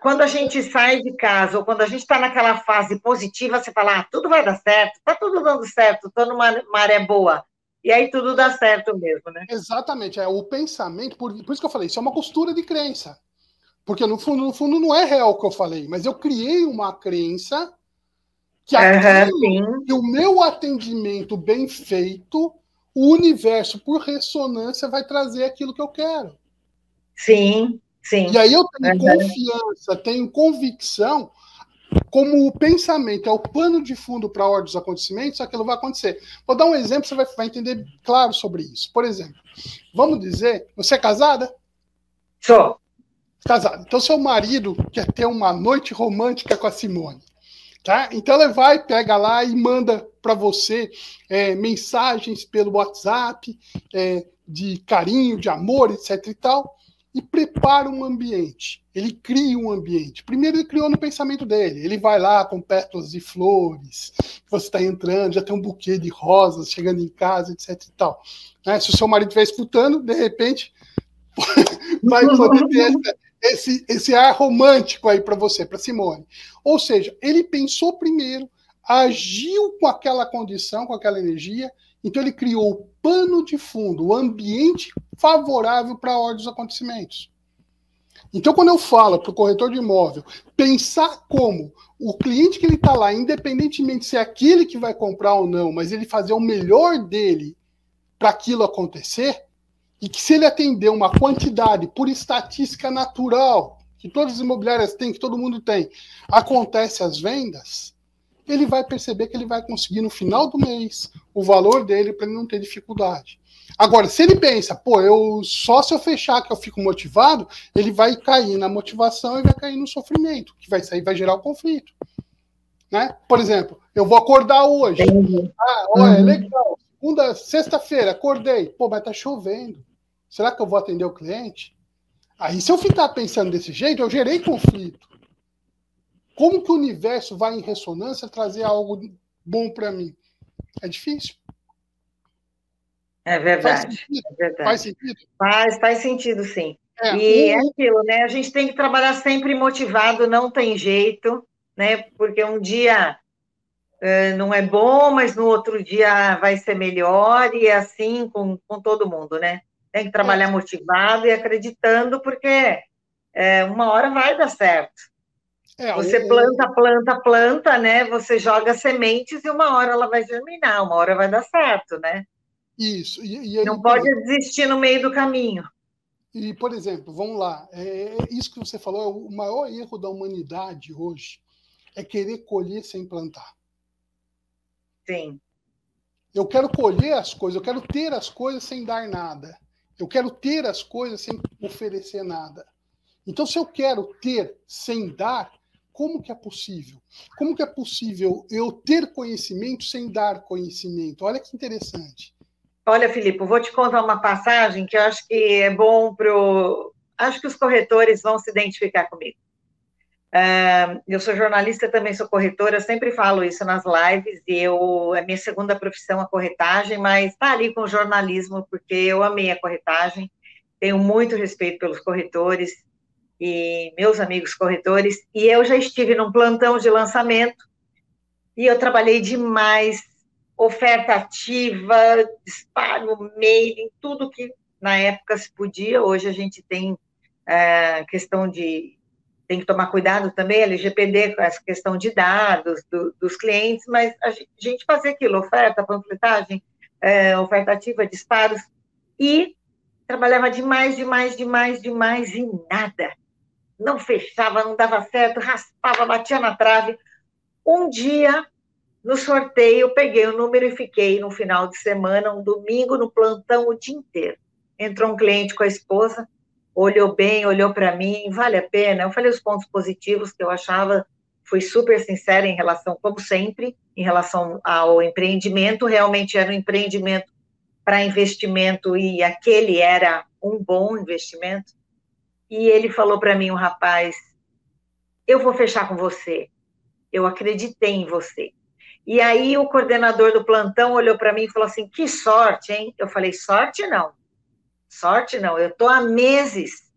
quando a gente sai de casa, ou quando a gente está naquela fase positiva, você fala, ah, tudo vai dar certo, está tudo dando certo, estou numa maré boa. E aí tudo dá certo mesmo, né? Exatamente. É, o pensamento, por, por isso que eu falei, isso é uma costura de crença. Porque no fundo, no fundo não é real o que eu falei, mas eu criei uma crença que, aquilo, que o meu atendimento bem feito, o universo, por ressonância, vai trazer aquilo que eu quero. Sim, sim. E aí eu tenho uhum. confiança, tenho convicção, como o pensamento é o pano de fundo para a ordem dos acontecimentos, aquilo vai acontecer. Vou dar um exemplo, você vai, vai entender claro sobre isso. Por exemplo, vamos dizer, você é casada? Sou. Casada. Então, seu marido quer ter uma noite romântica com a Simone. Tá? Então ela vai, pega lá e manda para você é, mensagens pelo WhatsApp é, de carinho, de amor, etc e tal, e prepara um ambiente. Ele cria um ambiente. Primeiro ele criou no pensamento dele. Ele vai lá com pétalas de flores, você está entrando, já tem um buquê de rosas chegando em casa, etc e tal. Né? Se o seu marido estiver escutando, de repente vai poder ter essa, esse, esse ar romântico aí para você, para Simone. Ou seja, ele pensou primeiro, agiu com aquela condição, com aquela energia, então ele criou o pano de fundo, o ambiente favorável para a ordem dos acontecimentos. Então, quando eu falo para o corretor de imóvel pensar como o cliente que ele está lá, independentemente se é aquele que vai comprar ou não, mas ele fazer o melhor dele para aquilo acontecer, e que se ele atender uma quantidade por estatística natural, que todas as imobiliárias têm, que todo mundo tem, acontece as vendas, ele vai perceber que ele vai conseguir no final do mês o valor dele para ele não ter dificuldade. Agora, se ele pensa, pô, eu só se eu fechar que eu fico motivado, ele vai cair na motivação e vai cair no sofrimento, que vai sair, vai gerar o conflito. Né? Por exemplo, eu vou acordar hoje. Ah, olha, é legal. Segunda, sexta-feira, acordei. Pô, mas tá chovendo. Será que eu vou atender o cliente? Aí, se eu ficar pensando desse jeito, eu gerei conflito. Como que o universo vai em ressonância trazer algo bom para mim? É difícil. É verdade. Faz sentido? É verdade. Faz, sentido? Faz, faz sentido, sim. É, e um... é aquilo, né? A gente tem que trabalhar sempre motivado, não tem jeito, né? Porque um dia uh, não é bom, mas no outro dia vai ser melhor, e é assim com, com todo mundo, né? Tem que trabalhar motivado e acreditando, porque é, uma hora vai dar certo. É, você planta, planta, planta, né? Você joga sementes e uma hora ela vai germinar, uma hora vai dar certo, né? Isso. E, e Não pode desistir no meio do caminho. E, por exemplo, vamos lá, é, isso que você falou é o maior erro da humanidade hoje é querer colher sem plantar. Sim. Eu quero colher as coisas, eu quero ter as coisas sem dar nada. Eu quero ter as coisas sem oferecer nada. Então, se eu quero ter sem dar, como que é possível? Como que é possível eu ter conhecimento sem dar conhecimento? Olha que interessante. Olha, Filipe, vou te contar uma passagem que eu acho que é bom para. Acho que os corretores vão se identificar comigo. Uh, eu sou jornalista, também sou corretora, sempre falo isso nas lives, e eu, é minha segunda profissão a corretagem, mas está ali com o jornalismo, porque eu amei a corretagem, tenho muito respeito pelos corretores e meus amigos corretores, e eu já estive num plantão de lançamento, e eu trabalhei demais, oferta ativa, disparo, mailing, tudo que na época se podia, hoje a gente tem uh, questão de tem que tomar cuidado também, LGPD, com essa questão de dados do, dos clientes, mas a gente fazer aquilo, oferta, panfletagem, é, oferta ativa, disparos, e trabalhava demais, demais, demais, demais, e nada. Não fechava, não dava certo, raspava, batia na trave. Um dia, no sorteio, eu peguei o número e fiquei no final de semana, um domingo, no plantão o dia inteiro. Entrou um cliente com a esposa, olhou bem, olhou para mim, vale a pena. Eu falei os pontos positivos que eu achava, fui super sincera em relação, como sempre, em relação ao empreendimento. Realmente era um empreendimento para investimento e aquele era um bom investimento. E ele falou para mim, um rapaz, eu vou fechar com você. Eu acreditei em você. E aí o coordenador do plantão olhou para mim e falou assim: que sorte, hein? Eu falei: sorte não. Sorte não. Eu estou há meses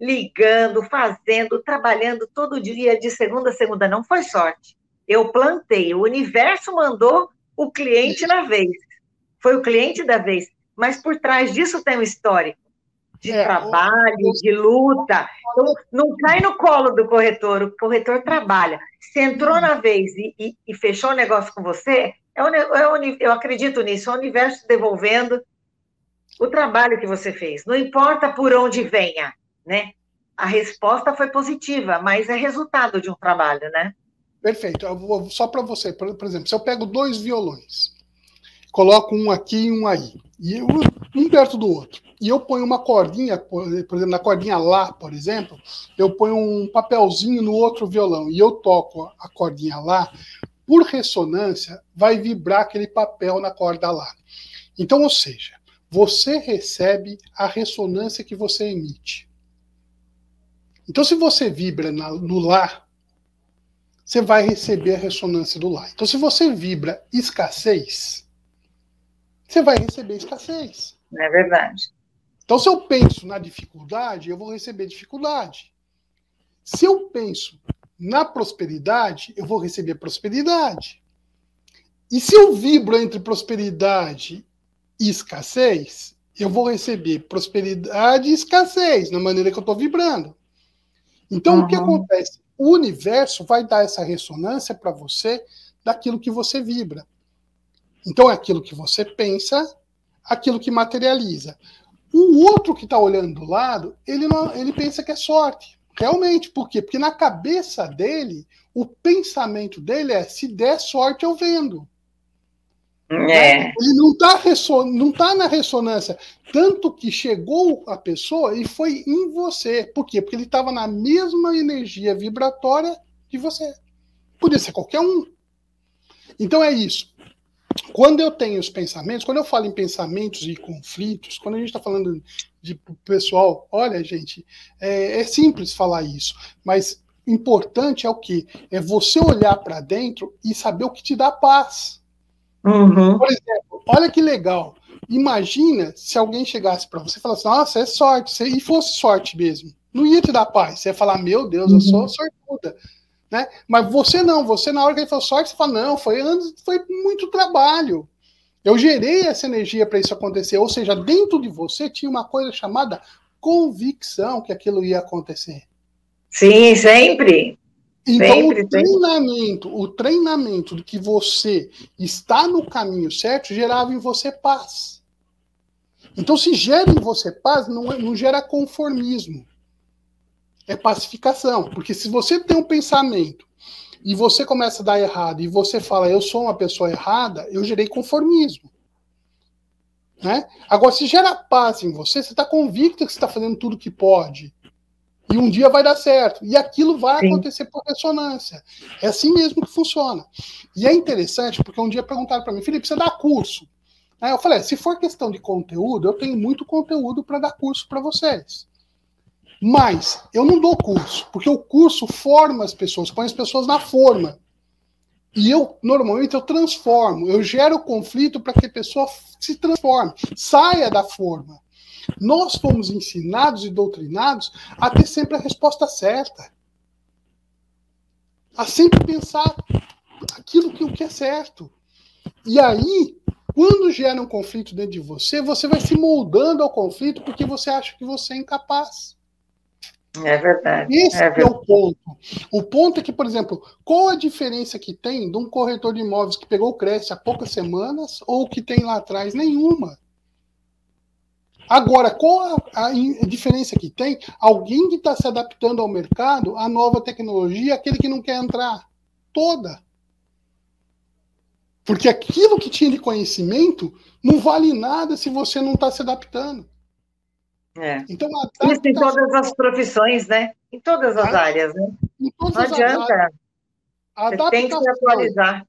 ligando, fazendo, trabalhando todo dia, de segunda a segunda. Não foi sorte. Eu plantei. O universo mandou o cliente na vez. Foi o cliente da vez. Mas por trás disso tem um histórico de é, trabalho, de luta. Então, não cai no colo do corretor, o corretor trabalha. Se entrou hum. na vez e, e, e fechou o negócio com você, é o, é eu acredito nisso, é o universo devolvendo o trabalho que você fez. Não importa por onde venha, né? A resposta foi positiva, mas é resultado de um trabalho, né? Perfeito. Vou, só para você, por, por, exemplo, se eu pego dois violões, coloco um aqui e um aí, e um perto do outro, e eu ponho uma cordinha, por exemplo, na cordinha Lá, por exemplo, eu ponho um papelzinho no outro violão e eu toco a cordinha Lá, por ressonância, vai vibrar aquele papel na corda Lá. Então, ou seja, você recebe a ressonância que você emite. Então, se você vibra no Lá, você vai receber a ressonância do Lá. Então, se você vibra escassez, você vai receber escassez. É verdade. Então, se eu penso na dificuldade, eu vou receber dificuldade. Se eu penso na prosperidade, eu vou receber prosperidade. E se eu vibro entre prosperidade e escassez, eu vou receber prosperidade e escassez, na maneira que eu estou vibrando. Então, uhum. o que acontece? O universo vai dar essa ressonância para você daquilo que você vibra. Então, é aquilo que você pensa, aquilo que materializa. O outro que está olhando do lado, ele, não, ele pensa que é sorte. Realmente, por quê? Porque na cabeça dele, o pensamento dele é: se der sorte, eu vendo. É. Ele não está não tá na ressonância. Tanto que chegou a pessoa e foi em você. Por quê? Porque ele estava na mesma energia vibratória que você. Podia ser qualquer um. Então é isso. Quando eu tenho os pensamentos, quando eu falo em pensamentos e conflitos, quando a gente está falando de pessoal, olha, gente, é, é, simples falar isso, mas importante é o que? É você olhar para dentro e saber o que te dá paz. Uhum. Por exemplo, olha que legal. Imagina se alguém chegasse para você e falasse, nossa, é sorte, e fosse sorte mesmo. Não ia te dar paz. Você ia falar, meu Deus, eu sou uhum. Né? Mas você não, você na hora que ele falou sorte, você fala, não, foi, foi muito trabalho. Eu gerei essa energia para isso acontecer. Ou seja, dentro de você tinha uma coisa chamada convicção que aquilo ia acontecer. Sim, sempre. Então, sempre, o treinamento, sempre. o treinamento de que você está no caminho certo gerava em você paz. Então, se gera em você paz, não, é, não gera conformismo é pacificação. Porque se você tem um pensamento e você começa a dar errado e você fala, eu sou uma pessoa errada, eu gerei conformismo. Né? Agora, se gera paz em você, você está convicto que você está fazendo tudo que pode. E um dia vai dar certo. E aquilo vai Sim. acontecer por ressonância. É assim mesmo que funciona. E é interessante, porque um dia perguntaram para mim, Felipe, você dá curso? Aí eu falei, se for questão de conteúdo, eu tenho muito conteúdo para dar curso para vocês. Mas eu não dou curso, porque o curso forma as pessoas, põe as pessoas na forma. E eu, normalmente, eu transformo, eu gero conflito para que a pessoa se transforme, saia da forma. Nós fomos ensinados e doutrinados a ter sempre a resposta certa. A sempre pensar aquilo que o que é certo. E aí, quando gera um conflito dentro de você, você vai se moldando ao conflito porque você acha que você é incapaz. É verdade. Esse é, verdade. é, o ponto. O ponto é que, por exemplo, qual a diferença que tem de um corretor de imóveis que pegou o Cresce há poucas semanas ou que tem lá atrás? Nenhuma. Agora, qual a, a diferença que tem? Alguém que está se adaptando ao mercado, à nova tecnologia, aquele que não quer entrar. Toda. Porque aquilo que tinha de conhecimento não vale nada se você não está se adaptando. É. Então, Isso em todas as profissões, né? Em todas as áreas, né? Não adianta. Você tem que se atualizar.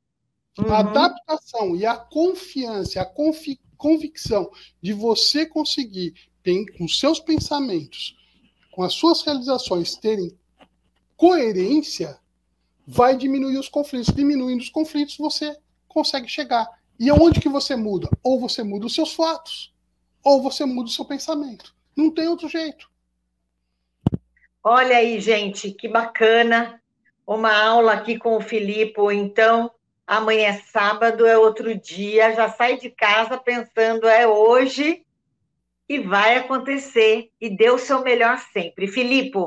Uhum. A adaptação e a confiança, a confi convicção de você conseguir, com seus pensamentos, com as suas realizações, terem coerência vai diminuir os conflitos. Diminuindo os conflitos, você consegue chegar. E aonde que você muda? Ou você muda os seus fatos, ou você muda o seu pensamento. Não tem outro jeito. Olha aí, gente, que bacana. Uma aula aqui com o Filipe. Então, amanhã é sábado, é outro dia. Já sai de casa pensando, é hoje e vai acontecer. E dê o seu melhor sempre. Filipe,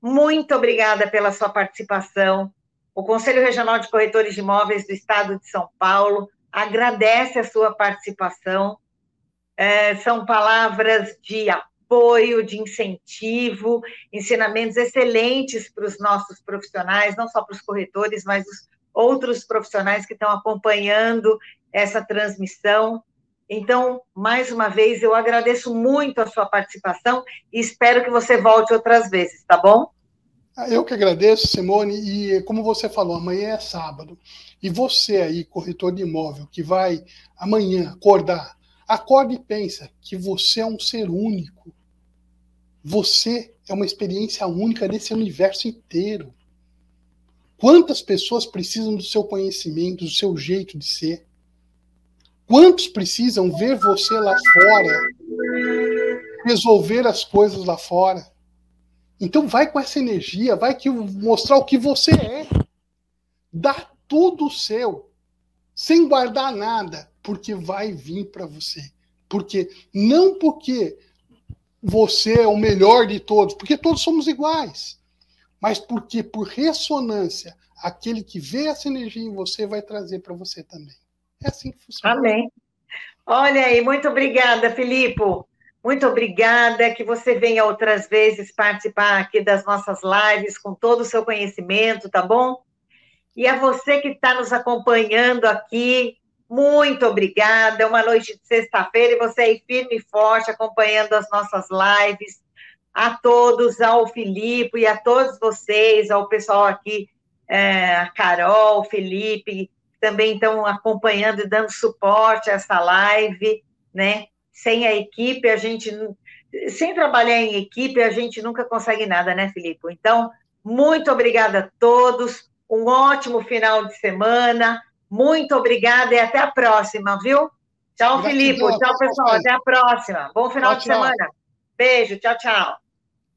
muito obrigada pela sua participação. O Conselho Regional de Corretores de Imóveis do Estado de São Paulo agradece a sua participação. É, são palavras de apoio, de incentivo, ensinamentos excelentes para os nossos profissionais, não só para os corretores, mas os outros profissionais que estão acompanhando essa transmissão. Então, mais uma vez, eu agradeço muito a sua participação e espero que você volte outras vezes, tá bom? Ah, eu que agradeço, Simone, e como você falou, amanhã é sábado. E você aí, corretor de imóvel, que vai amanhã acordar, acorde e pensa que você é um ser único. Você é uma experiência única nesse universo inteiro. Quantas pessoas precisam do seu conhecimento, do seu jeito de ser? Quantos precisam ver você lá fora, resolver as coisas lá fora? Então vai com essa energia, vai que mostrar o que você é. Dá tudo seu, sem guardar nada, porque vai vir para você. Porque não porque você é o melhor de todos, porque todos somos iguais, mas porque por ressonância, aquele que vê essa energia em você vai trazer para você também. É assim que funciona. Amém. Olha aí, muito obrigada, Filipe. Muito obrigada, que você venha outras vezes participar aqui das nossas lives com todo o seu conhecimento, tá bom? E a você que está nos acompanhando aqui, muito obrigada. Uma noite de sexta-feira e você aí firme e forte acompanhando as nossas lives. A todos, ao Filipe e a todos vocês, ao pessoal aqui, é, a Carol, o Felipe, também estão acompanhando e dando suporte a essa live, né? sem a equipe, a gente. Sem trabalhar em equipe, a gente nunca consegue nada, né, Filipe? Então, muito obrigada a todos. Um ótimo final de semana. Muito obrigada e até a próxima, viu? Tchau, Filipe. Tchau, pessoal. Até a próxima. Bom final tchau, de tchau. semana. Beijo. Tchau, tchau.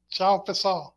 Tchau, pessoal.